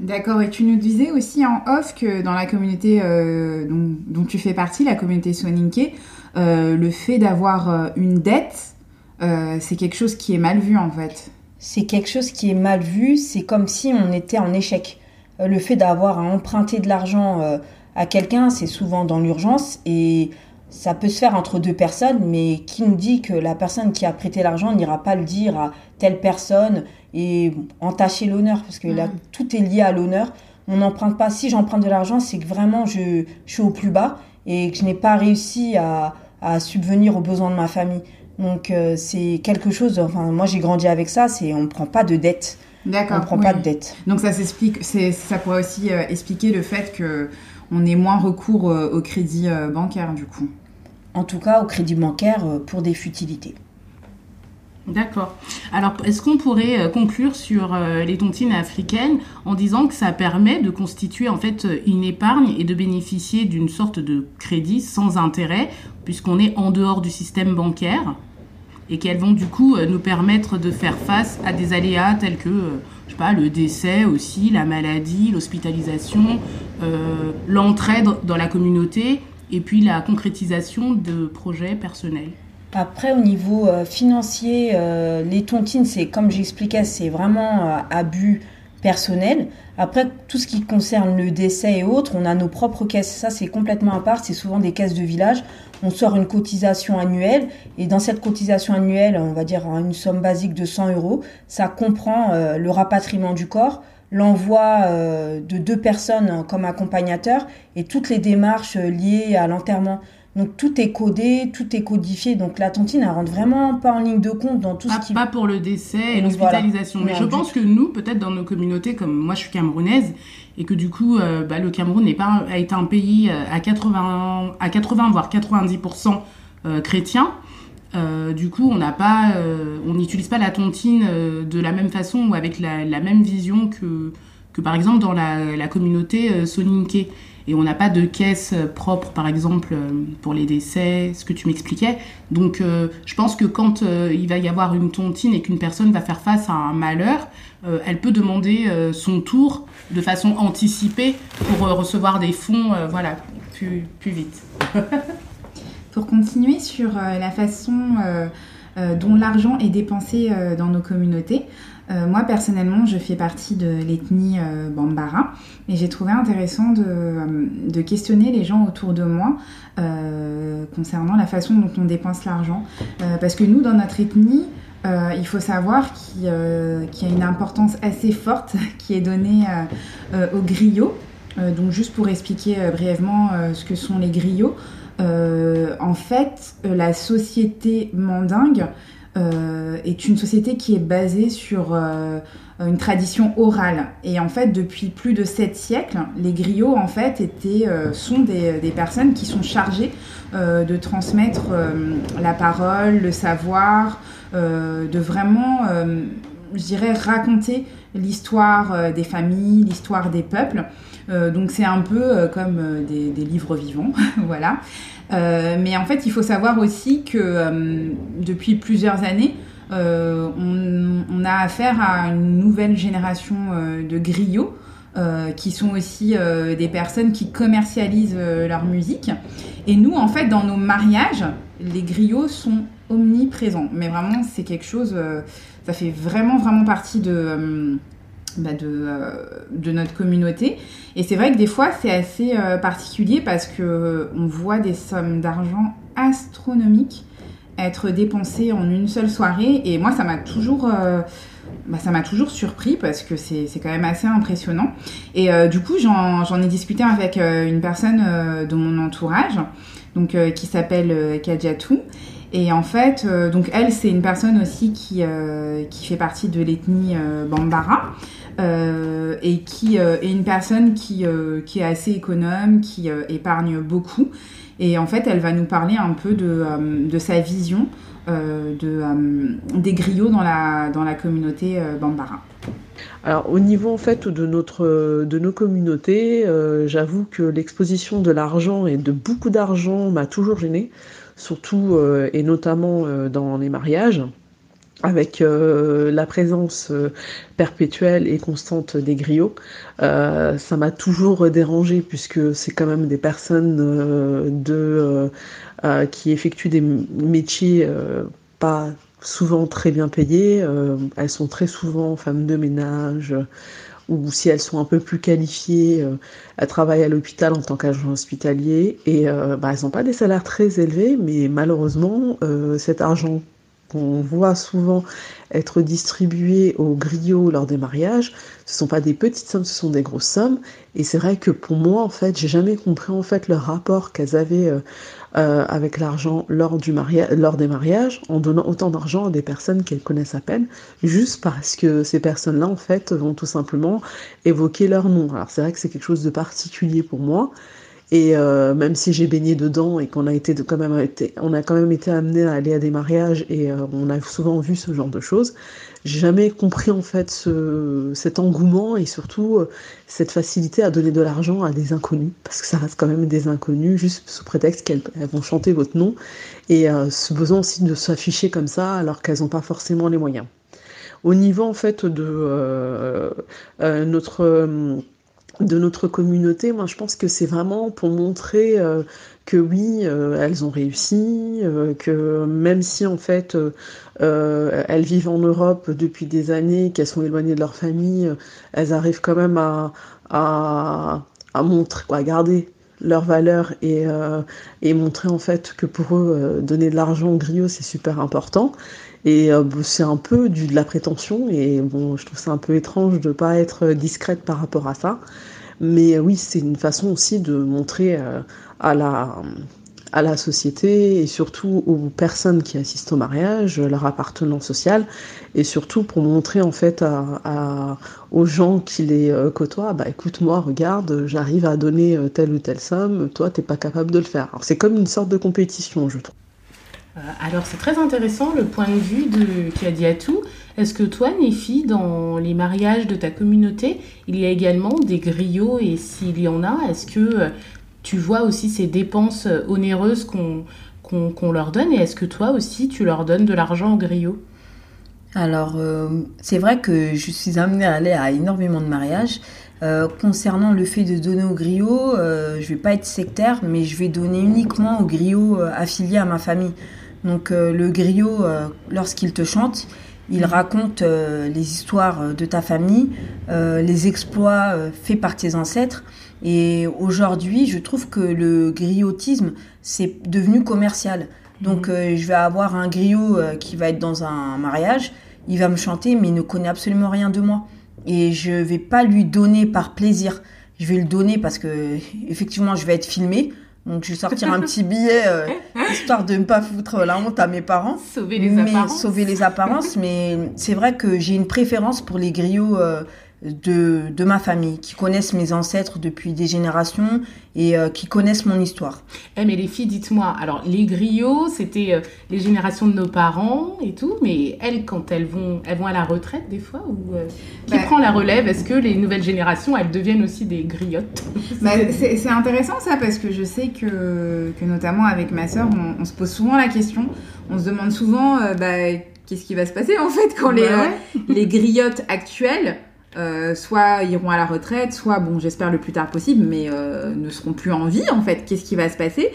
D'accord, et tu nous disais aussi en off que dans la communauté dont, tu fais partie, la communauté Soninke, le fait d'avoir une dette, c'est quelque chose qui est mal vu en fait c'est quelque chose qui est mal vu, c'est comme si on était en échec. Euh, le fait d'avoir à emprunter de l'argent euh, à quelqu'un, c'est souvent dans l'urgence et ça peut se faire entre deux personnes, mais qui nous dit que la personne qui a prêté l'argent n'ira pas le dire à telle personne et entacher l'honneur, parce que là, tout est lié à l'honneur. On n'emprunte pas. Si j'emprunte de l'argent, c'est que vraiment je, suis au plus bas et que je n'ai pas réussi à, à subvenir aux besoins de ma famille. Donc euh, c'est quelque chose, enfin moi j'ai grandi avec ça, c'est on ne prend pas de dette. D'accord. On ne prend pas de dette. Donc ça s'explique, ça pourrait aussi euh, expliquer le fait que on ait moins recours euh, au crédit bancaire du coup. En tout cas au crédit bancaire pour des futilités. D'accord. Alors, est-ce qu'on pourrait euh, conclure sur euh, les tontines africaines en disant que ça permet de constituer en fait une épargne et de bénéficier d'une sorte de crédit sans intérêt, puisqu'on est en dehors du système bancaire, et qu'elles vont du coup euh, nous permettre de faire face à des aléas tels que, je sais pas, le décès aussi, la maladie, l'hospitalisation, l'entraide dans la communauté, et puis la concrétisation de projets personnels. Après, au niveau euh, financier, euh, les tontines, c'est comme j'expliquais, c'est vraiment euh, abus personnel. Après, tout ce qui concerne le décès et autres, on a nos propres caisses. Ça, c'est complètement à part. C'est souvent des caisses de village. On sort une cotisation annuelle. Et dans cette cotisation annuelle, on va dire une somme basique de 100 euros, ça comprend le rapatriement du corps, l'envoi de deux personnes comme accompagnateurs et toutes les démarches liées à l'enterrement. Donc tout est codé, tout est codifié. Donc la tontine, elle rentre vraiment pas en ligne de compte dans tout ce qui... Pas pour le décès et l'hospitalisation. Mais je pense que nous, peut-être dans nos communautés, comme moi je suis camerounaise, et que du coup, euh, bah, le Cameroun n'est pas, a été un pays euh, à 80, à 80 voire 90% euh, chrétien. Du coup, pas, on n'utilise pas la tontine de la même façon ou avec la, même vision que, par exemple dans la, communauté soninké et on n'a pas de caisse propre, par exemple, euh, pour les décès, ce que tu m'expliquais. Donc, euh, je pense que quand euh, il va y avoir une tontine et qu'une personne va faire face à un malheur, elle peut demander son tour de façon anticipée pour recevoir des fonds, voilà, plus vite. <laughs> pour continuer sur la façon dont l'argent est dépensé dans nos communautés, euh, moi personnellement, je fais partie de l'ethnie euh, Bambara et j'ai trouvé intéressant de, euh, questionner les gens autour de moi concernant la façon dont on dépense l'argent. parce que nous, dans notre ethnie, il faut savoir qu'il y a une importance assez forte <laughs> qui est donnée aux griots. donc juste pour expliquer brièvement ce que sont les griots, en fait, la société mandingue est une société qui est basée sur une tradition orale. Et en fait, depuis plus de sept siècles, les griots en fait étaient, sont des, des, personnes qui sont chargées de transmettre la parole, le savoir, de vraiment, je dirais, raconter l'histoire des familles, l'histoire des peuples. Euh, donc c'est un peu euh, comme euh, des, livres vivants, <laughs> voilà. mais en fait, il faut savoir aussi que depuis plusieurs années, on, a affaire à une nouvelle génération de griots. qui sont aussi des personnes qui commercialisent leur musique. Et nous, en fait, dans nos mariages, les griots sont omniprésents. Mais vraiment, c'est quelque chose, ça fait vraiment, vraiment partie de, bah, de, euh, de, notre communauté. Et c'est vrai que des fois, c'est assez euh, particulier parce que on voit des sommes d'argent astronomiques être dépensées en une seule soirée. Et moi, ça m'a toujours... Euh, bah, ça m'a toujours surpris parce que c'est quand même assez impressionnant. Et du coup, j'en ai discuté avec une personne de mon entourage, donc qui s'appelle Kadiatou. Et en fait, donc elle, c'est une personne aussi qui, qui fait partie de l'ethnie Bambara. Euh, et qui euh, est une personne qui, euh, qui est assez économe, qui épargne beaucoup. Et en fait, elle va nous parler un peu de, de sa vision de, des griots dans la, dans la communauté Bambara. Alors au niveau en fait de notre de nos communautés, j'avoue que l'exposition de l'argent et de beaucoup d'argent m'a toujours gênée, surtout et notamment dans les mariages avec euh, la présence euh, perpétuelle et constante des griots. Euh, ça m'a toujours dérangé puisque c'est quand même des personnes qui effectuent des métiers pas souvent très bien payés. elles sont très souvent femmes de ménage ou si elles sont un peu plus qualifiées, elles travaillent à l'hôpital en tant qu'agent hospitalier et bah, elles n'ont pas des salaires très élevés, mais malheureusement cet argent qu'on voit souvent être distribués aux griots lors des mariages, ce sont pas des petites sommes, ce sont des grosses sommes. Et c'est vrai que pour moi, en fait, j'ai jamais compris en fait le rapport qu'elles avaient euh, euh, avec l'argent lors lors des mariages, en donnant autant d'argent à des personnes qu'elles connaissent à peine, juste parce que ces personnes-là, en fait, vont tout simplement évoquer leur nom. Alors c'est vrai que c'est quelque chose de particulier pour moi. Et euh, même si j'ai baigné dedans et qu'on a été quand même été, on a quand même été amené à aller à des mariages et euh, on a souvent vu ce genre de choses, j'ai jamais compris en fait ce, cet engouement et surtout euh, cette facilité à donner de l'argent à des inconnus parce que ça reste quand même des inconnus juste sous prétexte qu'elles vont chanter votre nom et ce besoin aussi de s'afficher comme ça alors qu'elles n'ont pas forcément les moyens. Au niveau en fait de notre de notre communauté, moi je pense que c'est vraiment pour montrer euh, que oui, euh, elles ont réussi, euh, que même si en fait elles vivent en Europe depuis des années, qu'elles sont éloignées de leur famille, elles arrivent quand même à, montrer, à garder leurs valeurs et, et montrer en fait que pour eux, donner de l'argent au griot, c'est super important. Et c'est un peu de la prétention et bon, je trouve ça un peu étrange de pas être discrète par rapport à ça. Mais oui, c'est une façon aussi de montrer euh, à la, à la société et surtout aux personnes qui assistent au mariage leur appartenance sociale et surtout pour montrer en fait à, aux gens qui les euh, côtoient bah écoute moi regarde j'arrive à donner euh, telle ou telle somme toi t'es pas capable de le faire alors c'est comme une sorte de compétition je trouve alors c'est très intéressant le point de vue de Kadiatou. Est-ce que toi, Néfi, dans les mariages de ta communauté, il y a également des griots et s'il y en a, est-ce que euh, tu vois aussi ces dépenses euh, onéreuses qu'on leur donne et est-ce que toi aussi tu leur donnes de l'argent aux griots? Alors euh, c'est vrai que je suis amenée à aller à énormément de mariages. concernant le fait de donner aux griots, je vais pas être sectaire, mais je vais donner uniquement aux griots affiliés à ma famille. Donc le griot, lorsqu'il te chante, il raconte euh, les histoires euh, de ta famille, euh, les exploits faits par tes ancêtres. Et aujourd'hui, je trouve que le griotisme, c'est devenu commercial. Donc, mhm. je vais avoir un griot qui va être dans un mariage, il va me chanter, mais il ne connaît absolument rien de moi. Et je vais pas lui donner par plaisir. Je vais le donner parce que, <laughs> effectivement, je vais être filmé. Donc, je vais sortir un petit billet, euh, <laughs> histoire de ne pas foutre la honte à mes parents. Sauver les mais, apparences. Sauver les apparences. mais c'est vrai que j'ai une préférence pour les griots euh, de, de ma famille, qui connaissent mes ancêtres depuis des générations et euh, qui connaissent mon histoire. Eh, mais les filles, dites-moi, alors les griots, c'était euh, les générations de nos parents et tout, mais elles, quand elles vont, elles vont à la retraite des fois ou euh, qui Bah- prend la relève? Est-ce que les nouvelles générations, elles deviennent aussi des griottes? Bah, <laughs> c'est intéressant ça parce que je sais que, que notamment avec ma sœur, on, on se pose souvent la question. On se demande souvent bah, qu'est-ce qui va se passer en fait quand les, les griottes actuelles euh, soit iront à la retraite, soit, bon, j'espère le plus tard possible, mais euh, ne seront plus en vie en fait. Qu'est-ce qui va se passer?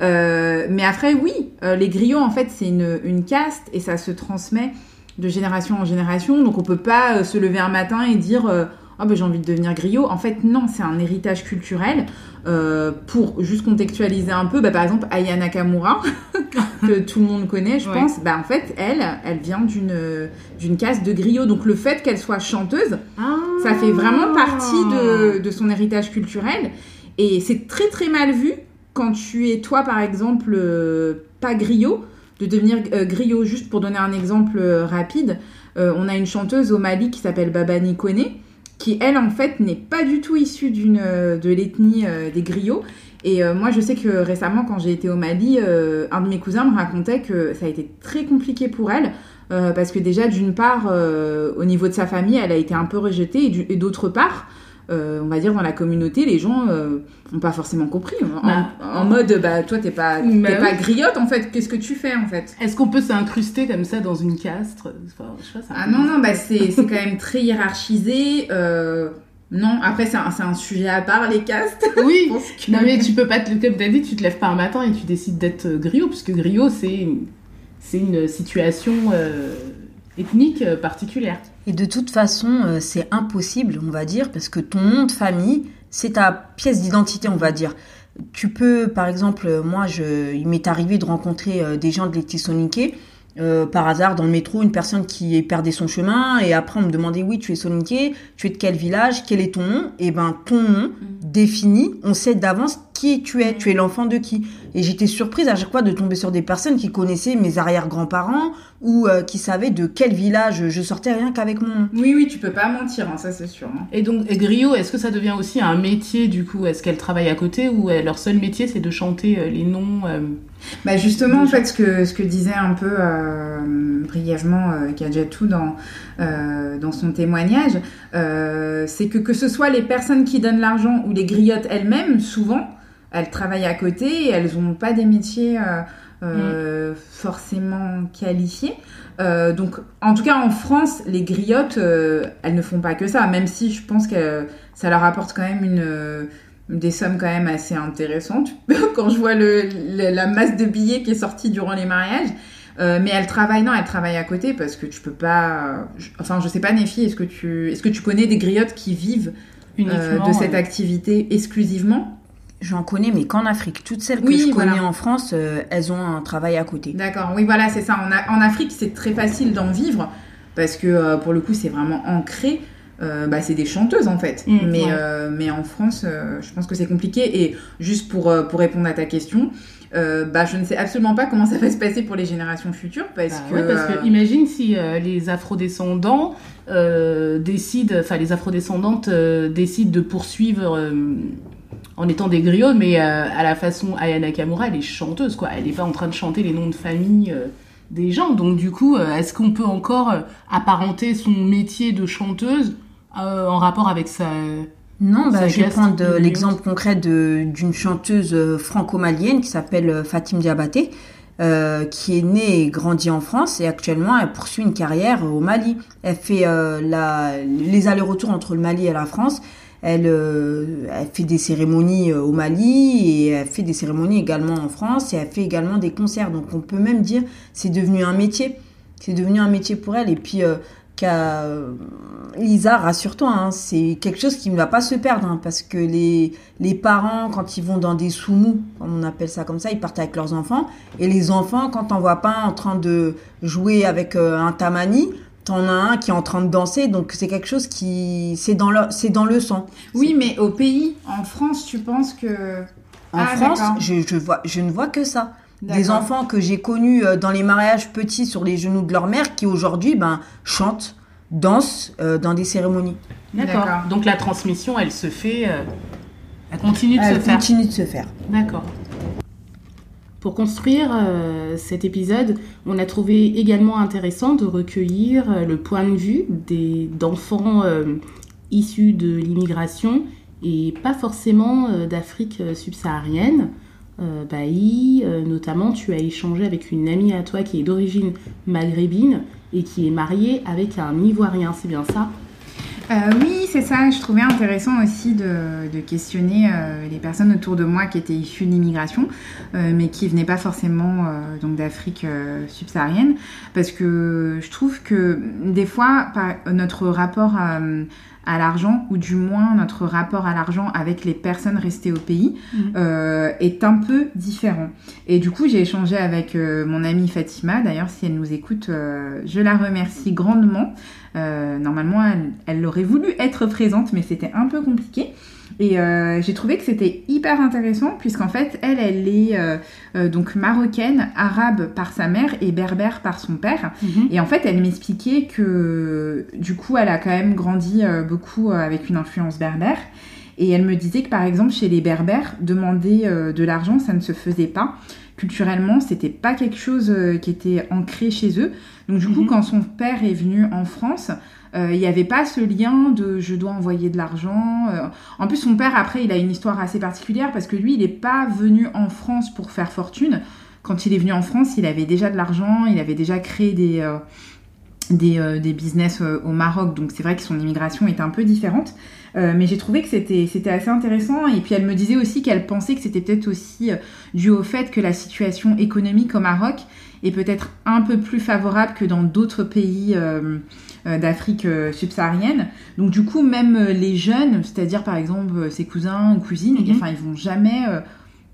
Euh, Mais après, oui, euh, les griots en fait c'est une, une caste et ça se transmet de génération en génération. Donc on peut pas euh, se lever un matin et dire ah ben j'ai envie de devenir griot. En fait non, c'est un héritage culturel. Euh, pour juste contextualiser un peu, bah, par exemple Aya Nakamura <laughs> que tout le monde connaît, je Ouais. pense. Bah en fait elle, elle vient d'une d'une caste de griot. Donc le fait qu'elle soit chanteuse, ça fait vraiment partie de, de son héritage culturel. Et c'est très très mal vu quand tu es toi par exemple euh, pas griot de devenir euh, griot. Juste pour donner un exemple rapide, on a une chanteuse au Mali qui s'appelle Babani Kone qui elle en fait n'est pas du tout issue euh, de l'ethnie euh, des griots. Et euh, moi je sais que récemment quand j'ai été au Mali, un de mes cousins me racontait que ça a été très compliqué pour elle. parce que déjà d'une part au niveau de sa famille elle a été un peu rejetée et d'autre part euh, on va dire dans la communauté les gens euh, n'ont pas forcément compris en, Bah, en mode bah toi t'es pas Bah pas griotte en fait qu'est-ce que tu fais en fait? Est-ce qu'on peut s'incruster comme ça dans une caste Enfin, je sais pas, ça- Ah non, non, bah c'est <laughs> quand même très hiérarchisé. euh, non, après, c'est un, un sujet à part, les castes. <laughs> Oui. Que- Non mais tu peux pas te comme t'as dit, tu te lèves pas un matin et tu décides d'être euh, griot, puisque griot c'est c'est une situation euh, ethnique euh, particulière. Et de toute façon, euh, c'est impossible, on va dire, parce que ton nom de famille, c'est ta pièce d'identité, on va dire. Tu peux, par exemple, euh, moi, je, il m'est arrivé de rencontrer des gens de l'Etisoniké, euh, par hasard dans le métro, une personne qui perdait son chemin, et après on me demandait, oui, tu es Soniké, tu es de quel village, quel est ton nom? Et ben, ton nom défini, on sait d'avance qui tu es, tu es l'enfant de qui? Et j'étais surprise à chaque fois de tomber sur des personnes qui connaissaient mes arrière-grands-parents, ou euh, qui savaient de quel village je sortais rien qu'avec mon nom. Oui, oui, tu peux pas mentir, hein, ça c'est sûr. hein. Et donc et griot, est-ce que ça devient aussi un métier du coup? Est-ce qu'elles travaillent à côté ou euh, leur seul métier c'est de chanter euh, les noms euh, Bah justement, en fait, ce que, ce que disait un peu euh, brièvement euh, Kadjatou dans, euh, dans son témoignage, euh, c'est que que ce soit les personnes qui donnent l'argent ou les griottes elles-mêmes, souvent, elles travaillent à côté et elles n'ont pas des métiers euh, euh, forcément qualifiés. Euh, donc, en tout cas, en France, les griottes, euh, elles ne font pas que ça, même si je pense que ça leur apporte quand même une... des sommes quand même assez intéressantes <laughs> quand je vois le, le- la masse de billets qui est sortie durant les mariages. Euh, mais elle travaille, non, elle travaille à côté parce que tu peux pas. je- enfin, je sais pas, Néfi, est-ce que tu, est-ce que tu connais des griottes qui vivent euh, de cette activité exclusivement? J'en connais, mais qu'en Afrique. Toutes celles que Oui, je connais voilà. en France, euh, elles ont un travail à côté. D'accord, oui, voilà, c'est ça. En, Afrique, c'est très facile d'en vivre parce que euh, pour le coup, c'est vraiment ancré. Euh, bah, c'est des chanteuses en fait. Mm, mais, ouais. mais en France, je pense que c'est compliqué. Et juste pour, pour répondre à ta question, bah, je ne sais absolument pas comment ça va se passer pour les générations futures parce Bah que. ouais, parce que imagine si les afrodescendants décident, enfin les afrodescendantes décident de poursuivre en étant des griots, mais euh, à la façon Aya Nakamura, elle est chanteuse, quoi. Elle n'est pas en train de chanter les noms de famille euh, des gens. Donc du coup, euh, est-ce qu'on peut encore apparenter son métier de chanteuse en rapport avec sa... Non, bah, je vais prendre l'exemple concret d'une chanteuse franco-malienne qui s'appelle Fatim Diabaté, euh, qui est née et grandie en France et actuellement elle poursuit une carrière au Mali. Elle fait euh, la, les allers-retours entre le Mali et la France. Elle, euh, elle fait des cérémonies euh, au Mali et elle fait des cérémonies également en France et elle fait également des concerts. Donc on peut même dire c'est devenu un métier. C'est devenu un métier pour elle. Et puis euh, qu'a- Lisa, rassure-toi, hein, c'est quelque chose qui ne va pas se perdre, hein, parce que les, les parents, quand ils vont dans des sous-mous, comme on appelle ça comme ça, ils partent avec leurs enfants, et les enfants, quand t'en vois pas en train de jouer avec euh, un tamani, t'en as un qui est en train de danser, donc c'est quelque chose qui, c'est dans le, c'est dans le sang. Oui, mais au pays, en France, tu penses que En Ah, France, je, je, vois, je ne vois que ça. Des enfants que j'ai connus euh, dans les mariages petits sur les genoux de leur mère qui aujourd'hui ben, chantent, dansent euh, dans des cérémonies. D'accord. D'accord. Donc la transmission, elle se fait. euh, elle continue de se Elle faire. continue de se faire. D'accord. Pour construire euh, cet épisode, on a trouvé également intéressant de recueillir euh, le point de vue des- d'enfants euh, issus de l'immigration et pas forcément d'Afrique subsaharienne. Bailly, notamment, tu as échangé avec une amie à toi qui est d'origine maghrébine et qui est mariée avec un Ivoirien, c'est bien ça? Euh, oui, c'est ça. Je trouvais intéressant aussi de, de questionner euh, les personnes autour de moi qui étaient issues de l'immigration, euh, mais qui venaient pas forcément donc d'Afrique subsaharienne, parce que je trouve que des fois, par- notre rapport à l'argent, ou du moins notre rapport à l'argent avec les personnes restées au pays, Mhm. euh, est un peu différent. Et du coup, j'ai échangé avec euh, mon amie Fatima. D'ailleurs, si elle nous écoute, euh, je la remercie grandement. Euh, normalement, elle, elle aurait voulu être présente, mais c'était un peu compliqué. Et euh, j'ai trouvé que c'était hyper intéressant, puisqu'en fait, elle, elle est euh, euh, donc marocaine, arabe par sa mère et berbère par son père. Et en fait, elle m'expliquait que du coup, elle a quand même grandi euh, beaucoup euh, avec une influence berbère. Et elle me disait que par exemple, chez les berbères, demander de l'argent, ça ne se faisait pas. Culturellement, c'était pas quelque chose qui était ancré chez eux. Donc du coup, Mhm. quand son père est venu en France, il n'y avait pas ce lien de je dois envoyer de l'argent. euh. En plus, son père, après, il a une histoire assez particulière parce que lui, il n'est pas venu en France pour faire fortune. Quand il est venu en France, il avait déjà de l'argent, il avait déjà créé des, euh, des, euh, des business euh, au Maroc. Donc c'est vrai que son immigration est un peu différente. Euh, mais j'ai trouvé que c'était c'était assez intéressant. Et puis elle me disait aussi qu'elle pensait que c'était peut-être aussi euh, dû au fait que la situation économique au Maroc est peut-être un peu plus favorable que dans d'autres pays euh, euh, d'Afrique euh, subsaharienne. Donc du coup, même euh, les jeunes, c'est-à-dire par exemple euh, ses cousins ou cousines, Mhm. enfin ils vont jamais euh,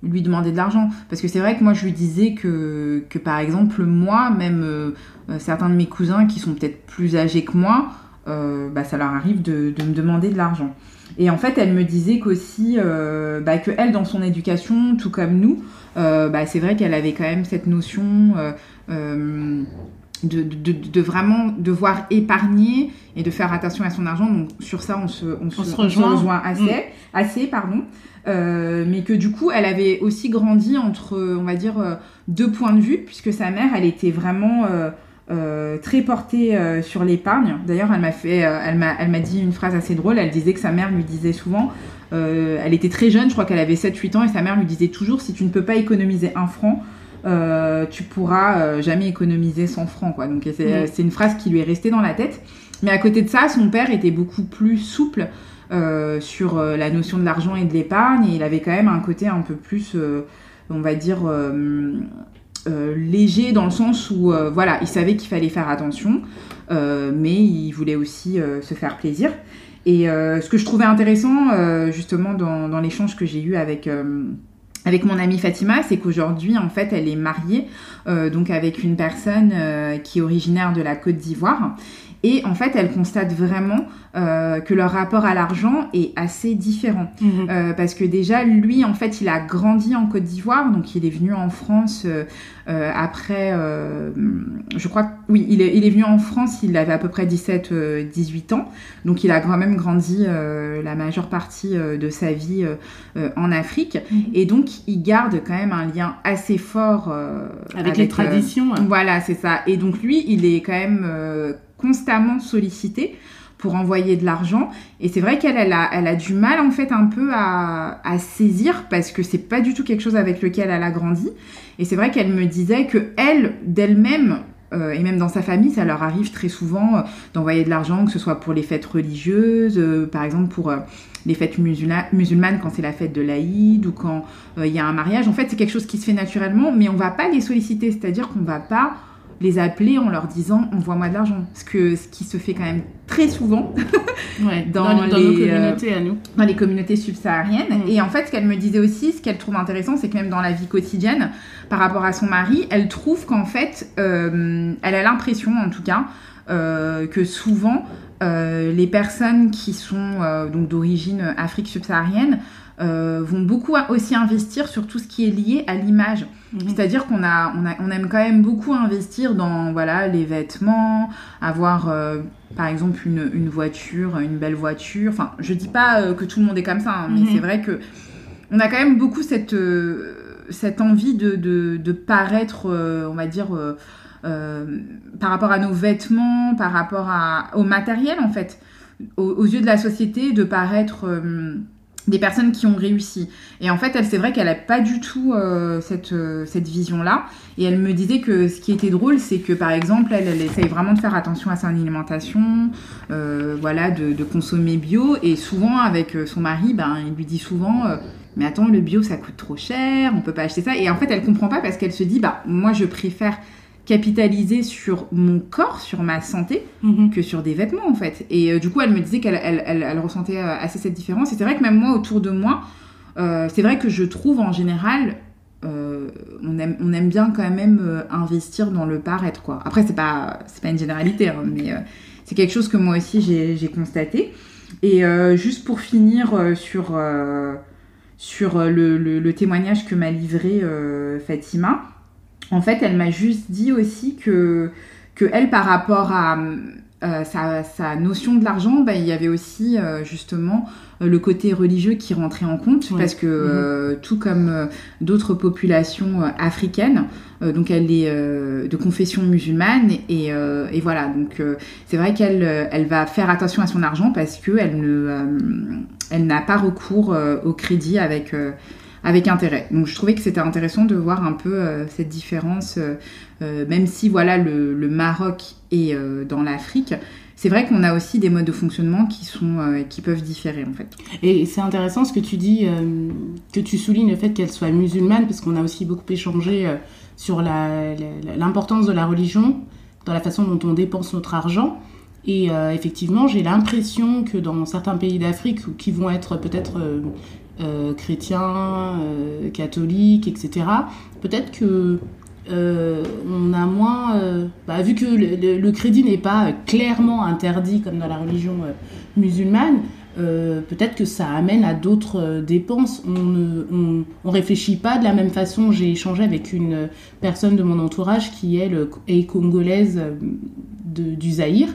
lui demander de l'argent. Parce que c'est vrai que moi je lui disais que, que par exemple moi, même euh, euh, certains de mes cousins qui sont peut-être plus âgés que moi, euh, bah, ça leur arrive de, de me demander de l'argent. Et en fait, elle me disait qu'aussi, euh, bah, que elle, dans son éducation, tout comme nous, euh, bah, c'est vrai qu'elle avait quand même cette notion euh, euh, de, de, de- de vraiment devoir épargner et de faire attention à son argent. Donc sur ça, on se, on se, On se rejoint. assez, Mm. assez pardon. Euh, mais que du coup, elle avait aussi grandi entre, on va dire, euh, deux points de vue, puisque sa mère, elle était vraiment euh, euh, très portée sur l'épargne. D'ailleurs, elle m'a fait, elle m'a, elle m'a dit une phrase assez drôle. Elle disait que sa mère lui disait souvent, elle était très jeune, je crois qu'elle avait 7-8 ans, et sa mère lui disait toujours, si tu ne peux pas économiser un franc, euh, tu pourras euh, jamais économiser 100 francs, quoi. Donc c'est, Mm. c'est une phrase qui lui est restée dans la tête. Mais à côté de ça, son père était beaucoup plus souple euh, sur la notion de l'argent et de l'épargne, et il avait quand même un côté un peu plus, on va dire, léger dans le sens où, voilà, il savait qu'il fallait faire attention, mais il voulait aussi se faire plaisir. Et ce que je trouvais intéressant, justement, dans, dans l'échange que j'ai eu avec, avec mon amie Fatima, c'est qu'aujourd'hui, en fait, elle est mariée euh, donc avec une personne euh, qui est originaire de la Côte d'Ivoire. Et en fait, elle constate vraiment euh, que leur rapport à l'argent est assez différent. Mhm. Euh, parce que déjà, lui, en fait, il a grandi en Côte d'Ivoire, donc il est venu en France euh, euh, après, euh, je crois, oui, il est, il est venu en France, il avait à peu près 17, euh, 18 ans, donc il a quand même grandi euh, la majeure partie de sa vie en Afrique, Mhm. et donc il garde quand même un lien assez fort euh, Avec, les traditions. hein. voilà, c'est ça. Et donc lui, il est quand même euh, constamment sollicité pour envoyer de l'argent. Et c'est vrai qu'elle elle a, elle a du mal en fait un peu à, à saisir parce que c'est pas du tout quelque chose avec lequel elle a grandi. Et c'est vrai qu'elle me disait que elle, d'elle-même, euh, et même dans sa famille, ça leur arrive très souvent euh, d'envoyer de l'argent, que ce soit pour les fêtes religieuses, euh, par exemple pour euh, les fêtes musulmanes quand c'est la fête de l'Aïd ou quand euh, il y a un mariage. En fait, c'est quelque chose qui se fait naturellement, mais on va pas les solliciter, c'est-à-dire qu'on va pas les appeler en leur disant envoie-moi de l'argent. Ce, que, ce qui se fait quand même très souvent <laughs> Ouais, dans dans, dans nos les, euh, communautés à nous. dans les communautés subsahariennes. Mm. Et en fait, ce qu'elle me disait aussi, ce qu'elle trouve intéressant, c'est que même dans la vie quotidienne, par rapport à son mari, elle trouve qu'en fait, euh, elle a l'impression, en tout cas, euh, que souvent, les personnes qui sont donc d'origine Afrique subsaharienne vont beaucoup aussi investir sur tout ce qui est lié à l'image. Mhm. C'est-à-dire qu'on a, on a, on aime quand même beaucoup investir dans voilà les vêtements, avoir par exemple une, une, voiture, une belle voiture. Enfin, je dis pas que tout le monde est comme ça, hein, mais mhm. c'est vrai que on a quand même beaucoup cette cette envie de, de, de paraître, on va dire euh, par rapport à nos vêtements, par rapport à, au matériel en fait, aux, yeux de la société, de paraître euh, des personnes qui ont réussi. Et en fait, elle, c'est vrai qu'elle n'a pas du tout euh, cette, cette vision-là. Et elle me disait que ce qui était drôle, c'est que par exemple, elle, essaye vraiment de faire attention à son alimentation, voilà, de, de, consommer bio. Et souvent, avec son mari, ben, il lui dit souvent mais attends, le bio, ça coûte trop cher, on peut pas acheter ça. Et en fait, elle comprend pas parce qu'elle se dit, bah, moi, je préfère capitaliser sur mon corps, sur ma santé, mhm. que sur des vêtements en fait. Et euh, du coup, elle me disait qu'elle elle, ressentait euh, assez cette différence. Et c'est vrai que même moi, autour de moi, euh, c'est vrai que je trouve en général, on, aime, on aime bien quand même investir dans le paraître quoi. Après, c'est pas, c'est pas une généralité, hein, mais c'est quelque chose que moi aussi j'ai constaté. Et juste pour finir sur, sur le, le, témoignage que m'a livré Fatima, en fait, elle m'a juste dit aussi que, que elle, par rapport à euh, sa, notion de l'argent, bah, il y avait aussi euh, justement euh, le côté religieux qui rentrait en compte parce que mhm. tout comme d'autres populations africaines, donc elle est de confession musulmane et, et voilà donc c'est vrai qu'elle elle va faire attention à son argent parce que elle ne elle n'a pas recours au crédit avec avec intérêt. Donc je trouvais que c'était intéressant de voir un peu euh, cette différence, euh, euh, même si voilà le, Maroc est dans l'Afrique. C'est vrai qu'on a aussi des modes de fonctionnement qui sont qui peuvent différer en fait. Et c'est intéressant ce que tu dis, que tu soulignes le fait qu'elle soit musulmane, parce qu'on a aussi beaucoup échangé sur l'importance de la religion dans la façon dont on dépense notre argent. Et effectivement, j'ai l'impression que dans certains pays d'Afrique qui vont être peut-être chrétiens, euh, catholiques, etc. Peut-être que euh, on a moins, bah, vu que le, crédit n'est pas clairement interdit comme dans la religion musulmane, peut-être que ça amène à d'autres dépenses. On ne on, réfléchit pas de la même façon. J'ai échangé avec une personne de mon entourage qui est congolaise du Zaïre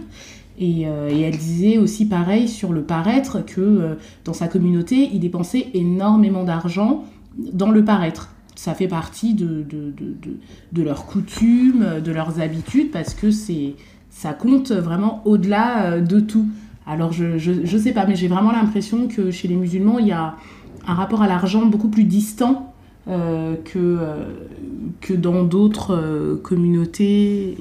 euh, et, elle disait aussi pareil sur le paraître que euh, dans sa communauté, ils dépensaient énormément d'argent dans le paraître. Ça fait partie de, de, de, de, leurs coutumes, de leurs habitudes, parce que c'est ça compte vraiment au-delà euh, de tout. Alors je, je, je sais pas, mais j'ai vraiment l'impression que chez les musulmans, il y a un rapport à l'argent beaucoup plus distant que, que dans d'autres communautés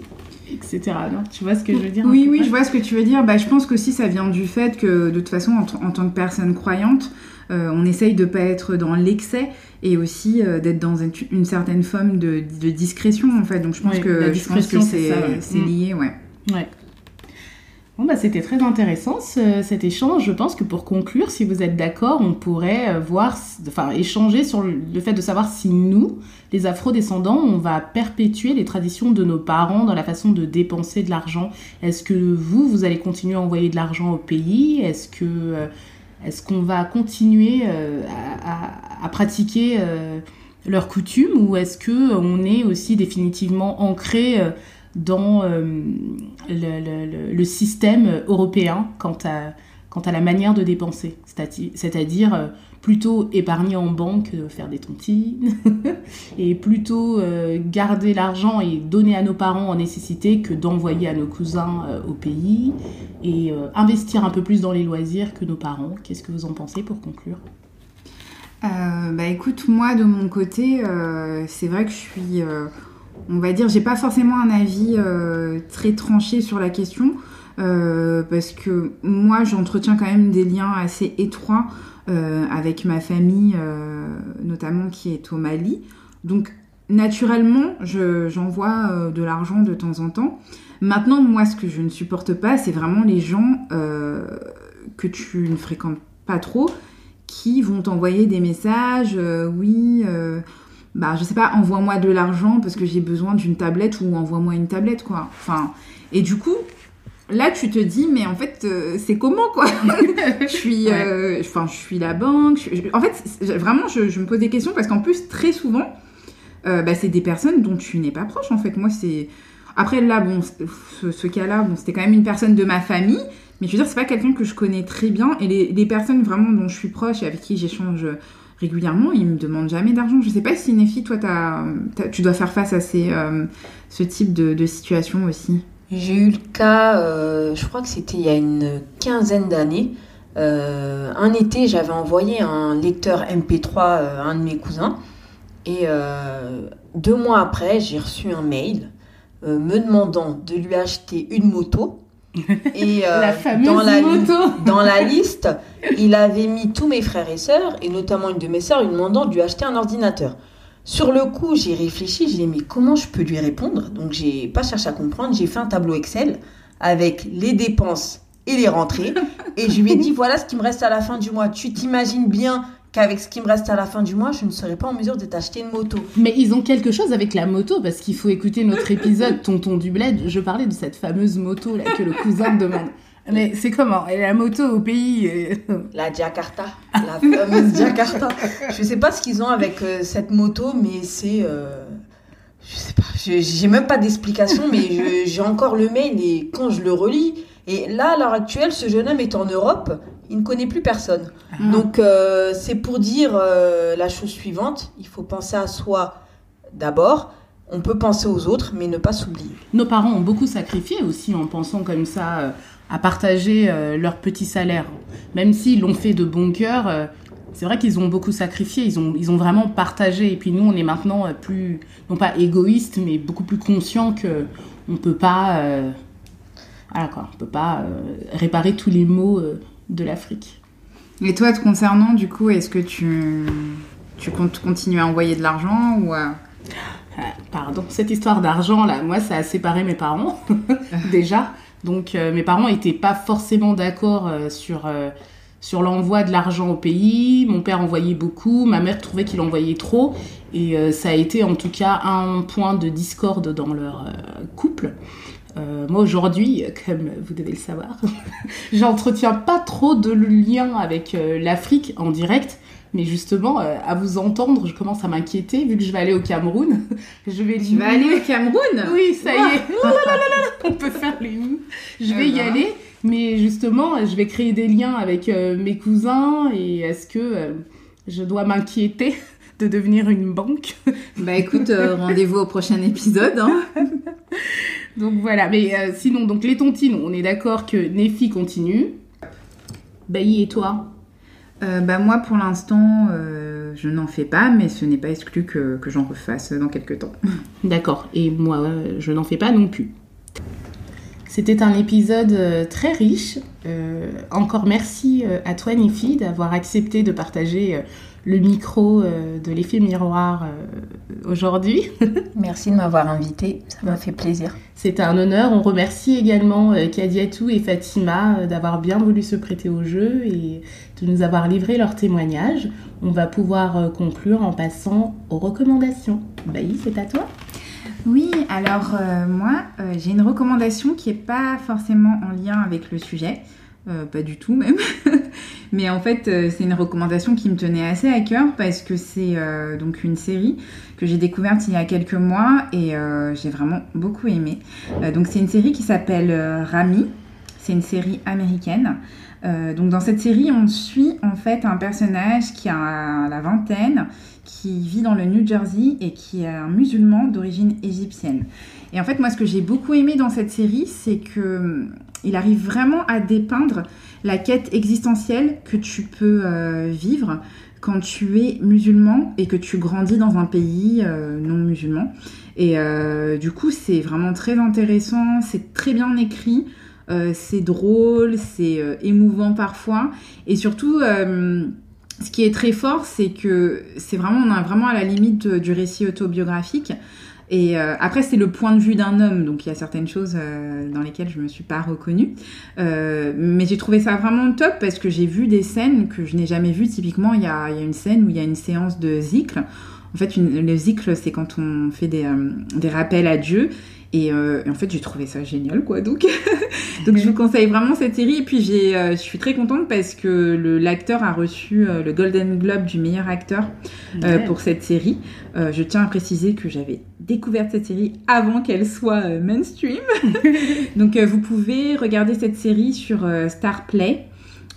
etc. tu vois ce que je veux dire Oui, oui, je vois ce que tu veux dire. Bah, je pense qu'aussi ça vient du fait que de toute façon, en, tant que personne croyante, euh, on essaye de pas être dans l'excès et aussi euh, d'être dans une, certaine forme de, discrétion en fait. Donc je pense que je pense que c'est mm. lié, ouais. Ouais. Bah, c'était très intéressant cet échange. Je pense que pour conclure, si vous êtes d'accord, on pourrait euh, voir, enfin, échanger sur le fait de savoir si nous, les afro-descendants, on va perpétuer les traditions de nos parents dans la façon de dépenser de l'argent. Est-ce que vous, vous allez continuer à envoyer de l'argent au pays? Est-ce que euh, est-ce qu'on va continuer euh, à, pratiquer leurs coutumes? Ou est-ce que on est aussi définitivement ancré dans euh, le, système européen quant à, quant à la manière de dépenser, c'est-à-dire euh, plutôt épargner en banque, faire des tontines, <laughs> et plutôt euh, garder l'argent et donner à nos parents en nécessité que d'envoyer à nos cousins au pays, et investir un peu plus dans les loisirs que nos parents. Qu'est-ce que vous en pensez pour conclure? Bah écoute, moi de mon côté, c'est vrai que je suis on va dire, j'ai pas forcément un avis euh, très tranché sur la question. Euh, parce que moi j'entretiens quand même des liens assez étroits euh, avec ma famille, notamment qui est au Mali. Donc naturellement, j'envoie de l'argent de temps en temps. Maintenant, moi, ce que je ne supporte pas, c'est vraiment les gens que tu ne fréquentes pas trop, qui vont t'envoyer des messages, oui bah je sais pas, envoie-moi de l'argent parce que j'ai besoin d'une tablette ou envoie-moi une tablette quoi. Enfin, et du coup, là, tu te dis, mais en fait, euh, c'est comment, quoi? <laughs> Je suis, euh, enfin, je suis la banque. je- je- en fait, vraiment, je, je me pose des questions parce qu'en plus, très souvent, euh, bah, c'est des personnes dont tu n'es pas proche, en fait. Moi, c'est. Après, là, bon, ce, ce cas-là, bon, c'était quand même une personne de ma famille, mais je veux dire, c'est pas quelqu'un que je connais très bien. Et les, les personnes vraiment dont je suis proche et avec qui j'échange régulièrement, ils me demandent jamais d'argent. Je sais pas si, Néfi, toi, tu dois faire face à ces, euh, ce type de, situation aussi. J'ai eu le cas, euh, je crois que c'était il y a une quinzaine d'années. Euh, un été, j'avais envoyé un lecteur MP3 euh, à un de mes cousins. Et deux mois après, j'ai reçu un mail me demandant de lui acheter une moto. Et <laughs> euh, la fameuse dans la moto. <laughs> dans la liste, il avait mis tous mes frères et sœurs, et notamment une de mes sœurs, lui demandant de lui acheter un ordinateur. Sur le coup, j'ai réfléchi, j'ai dit, mais comment je peux lui répondre? Donc, j'ai pas cherché à comprendre, j'ai fait un tableau Excel avec les dépenses et les rentrées, et je lui ai dit, voilà ce qui me reste à la fin du mois. Tu t'imagines bien qu'avec ce qui me reste à la fin du mois, je ne serai pas en mesure de t'acheter une moto. Mais ils ont quelque chose avec la moto parce qu'il faut écouter notre <laughs> épisode Tonton du Bled. Je parlais de cette fameuse moto là que le cousin me demande. Mais c'est comment? Et la moto au pays euh, <laughs> La Jakarta, la fameuse Jakarta. Je sais pas ce qu'ils ont avec euh, cette moto, mais c'est. euh, je sais pas, je- j'ai même pas d'explication, mais j'ai encore le mail et quand je le relis. Et là, à l'heure actuelle, ce jeune homme est en Europe, il ne connaît plus personne. Donc, euh, c'est pour dire euh, la chose suivante il faut penser à soi d'abord. On peut penser aux autres, mais ne pas s'oublier. Nos parents ont beaucoup sacrifié aussi en pensant comme ça euh, à partager leur petit salaire. Même s'ils l'ont fait de bon cœur, c'est vrai qu'ils ont beaucoup sacrifié, ils ont, ils ont vraiment partagé. Et puis nous, on est maintenant plus, non pas égoïstes, mais beaucoup plus conscients que on peut pas, voilà quoi, on peut pas euh, réparer tous les maux euh, de l'Afrique. Et toi, te concernant, du coup, est-ce que tu, tu comptes continuer à envoyer de l'argent ou à... Ah, Pardon, cette histoire d'argent là, moi ça a séparé mes parents <laughs> déjà. Donc euh, mes parents n'étaient pas forcément d'accord euh, sur euh, sur l'envoi de l'argent au pays. Mon père envoyait beaucoup, ma mère trouvait qu'il envoyait trop et ça a été en tout cas un point de discorde dans leur couple. Euh, moi aujourd'hui, comme vous devez le savoir, <laughs> j'entretiens pas trop de lien avec euh, l'Afrique en direct. Mais justement, euh, à vous entendre, je commence à m'inquiéter vu que je vais aller au Cameroun. <laughs> je vais Tu vas aller au Cameroun? Oui, ça y est. Oh là là là là là. <laughs> On peut faire les. Je vais Eh y ben. aller, mais justement, je vais créer des liens avec mes cousins. Et est-ce que je dois m'inquiéter de devenir une banque? Bah écoute, rendez-vous au prochain épisode. Hein. Donc voilà. Mais euh, sinon, donc les tontines, on est d'accord que Nefi continue. Bailly et toi? Euh, bah moi, pour l'instant, euh, je n'en fais pas, mais ce n'est pas exclu que, que j'en refasse dans quelques temps. <laughs> D'accord. Et moi, je n'en fais pas non plus. C'était un épisode très riche. Euh, encore merci à toi, Nifi, d'avoir accepté de partager le micro euh, de l'effet miroir euh, aujourd'hui. <laughs> Merci de m'avoir invité, ça m'a fait plaisir. C'était un honneur. On remercie également euh, Kadiatou et Fatima euh, d'avoir bien voulu se prêter au jeu et de nous avoir livré leurs témoignages. On va pouvoir euh, conclure en passant aux recommandations. Bailly, c'est à toi Oui, alors euh, moi, euh, j'ai une recommandation qui n'est pas forcément en lien avec le sujet, euh, pas du tout même, <laughs> mais en fait euh, c'est une recommandation qui me tenait assez à cœur parce que c'est euh, donc une série que j'ai découverte il y a quelques mois et j'ai vraiment beaucoup aimé. Donc c'est une série qui s'appelle Rami, c'est une série américaine. Donc dans cette série, on suit en fait un personnage qui a la vingtaine, qui vit dans le New Jersey et qui est un musulman d'origine égyptienne. Et en fait, moi, ce que j'ai beaucoup aimé dans cette série, c'est que hum, il arrive vraiment à dépeindre la quête existentielle que tu peux euh, vivre quand tu es musulman et que tu grandis dans un pays euh, non musulman. Et euh, du coup, c'est vraiment très intéressant, c'est très bien écrit. Euh, c'est drôle, c'est euh, émouvant parfois, et surtout, euh, ce qui est très fort, c'est que c'est vraiment, on est vraiment à la limite du récit autobiographique. Et euh, après, c'est le point de vue d'un homme, donc il y a certaines choses euh, dans lesquelles je me suis pas reconnue. Euh, mais j'ai trouvé ça vraiment top parce que j'ai vu des scènes que je n'ai jamais vues. Typiquement, il y a, une scène où il y a une séance de zikr En fait, une, le zikr, c'est quand on fait des, des rappels à Dieu. Et, euh, et, en fait, j'ai trouvé ça génial, quoi. Donc, <laughs> donc je vous conseille vraiment cette série. Et puis, j'ai, euh, je suis très contente parce que le, l'acteur a reçu euh, le Golden Globe du meilleur acteur euh, pour cette série. Euh, je tiens à préciser que j'avais découvert cette série avant qu'elle soit euh, mainstream. <laughs> donc, vous pouvez regarder cette série sur Star Play.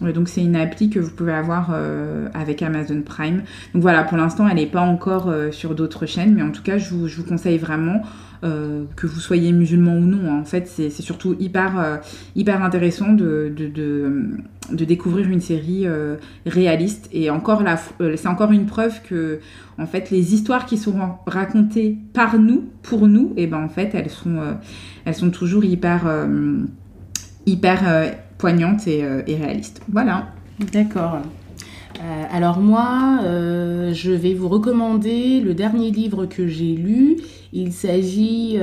Donc c'est une appli que vous pouvez avoir euh, avec Amazon Prime. Donc voilà, pour l'instant elle n'est pas encore euh, sur d'autres chaînes, mais en tout cas je vous, conseille vraiment euh, que vous soyez musulman ou non. Hein. En fait c'est surtout hyper, intéressant de, découvrir une série réaliste. Et encore c'est encore une preuve que en fait les histoires qui sont racontées par nous, pour nous, et ben en fait elles sont, elles sont toujours hyper... hyper poignante et, euh, et, réaliste. Voilà. D'accord. Euh, alors moi, euh, je vais vous recommander le dernier livre que j'ai lu. Il s'agit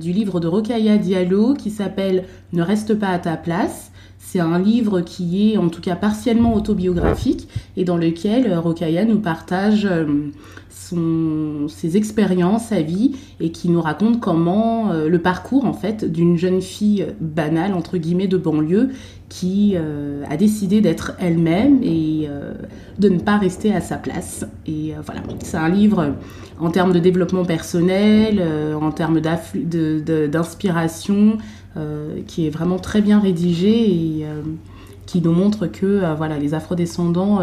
du livre de Rokaya Diallo qui s'appelle Ne reste pas à ta place. C'est un livre qui est en tout cas partiellement autobiographique et dans lequel Rokaya nous partage son, ses expériences, sa vie, et qui nous raconte comment le parcours en fait d'une jeune fille banale entre guillemets de banlieue qui euh, a décidé d'être elle-même et euh, de ne pas rester à sa place. Et voilà, c'est un livre en termes de développement personnel, en termes d'inspiration, qui est vraiment très bien rédigé et qui nous montre que voilà les afrodescendants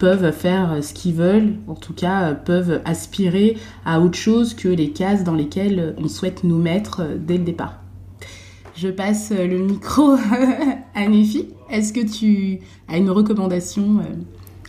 peuvent faire ce qu'ils veulent, en tout cas peuvent aspirer à autre chose que les cases dans lesquelles on souhaite nous mettre dès le départ. Je passe le micro <laughs> à Néfi. Est-ce que tu as une recommandation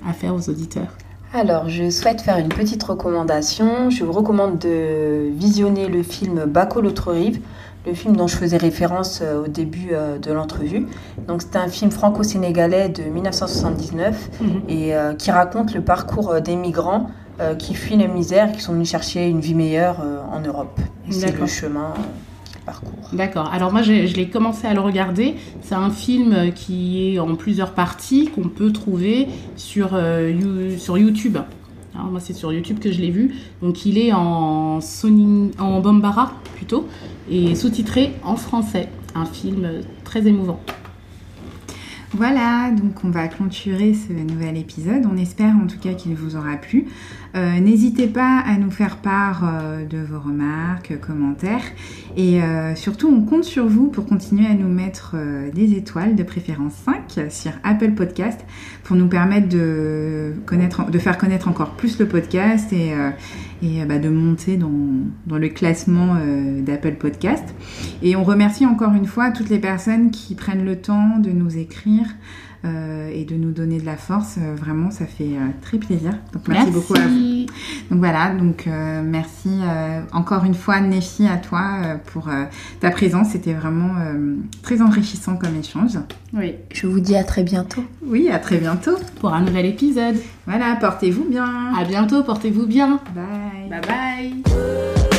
à faire aux auditeurs? Alors, je souhaite faire une petite recommandation. Je vous recommande de visionner le film Baco l'autre rive le film dont je faisais référence euh, au début euh, de l'entrevue. Donc c'est un film franco-sénégalais de 1979 mmh. et euh, qui raconte le parcours des migrants euh, qui fuient la misère et qui sont venus chercher une vie meilleure euh, en Europe. C'est le chemin parcourent. D'accord. Alors moi je, l'ai commencé à le regarder. C'est un film qui est en plusieurs parties qu'on peut trouver sur, euh, YouTube. Moi c'est sur YouTube que je l'ai vu. Donc il est en, Sony, en Bambara plutôt et sous-titré en français. Un film très émouvant. Voilà, donc on va clôturer ce nouvel épisode. On espère en tout cas qu'il vous aura plu. Euh, N'hésitez pas à nous faire part euh, de vos remarques, commentaires. Et euh, surtout, on compte sur vous pour continuer à nous mettre des étoiles, de préférence 5, sur Apple Podcast, pour nous permettre de, connaître, de faire connaître encore plus le podcast et, et bah, de monter dans, dans le classement d'Apple Podcast. Et on remercie encore une fois toutes les personnes qui prennent le temps de nous écrire. Euh, et de nous donner de la force. Euh, vraiment, ça fait euh, très plaisir. Donc merci, merci, beaucoup à vous. Donc voilà, donc merci encore une fois Néfi à toi pour ta présence. C'était vraiment très enrichissant comme échange. Oui, je vous dis à très bientôt. Oui, à très bientôt pour un nouvel épisode. Voilà, portez-vous bien. À bientôt, portez-vous bien. Bye. Bye bye.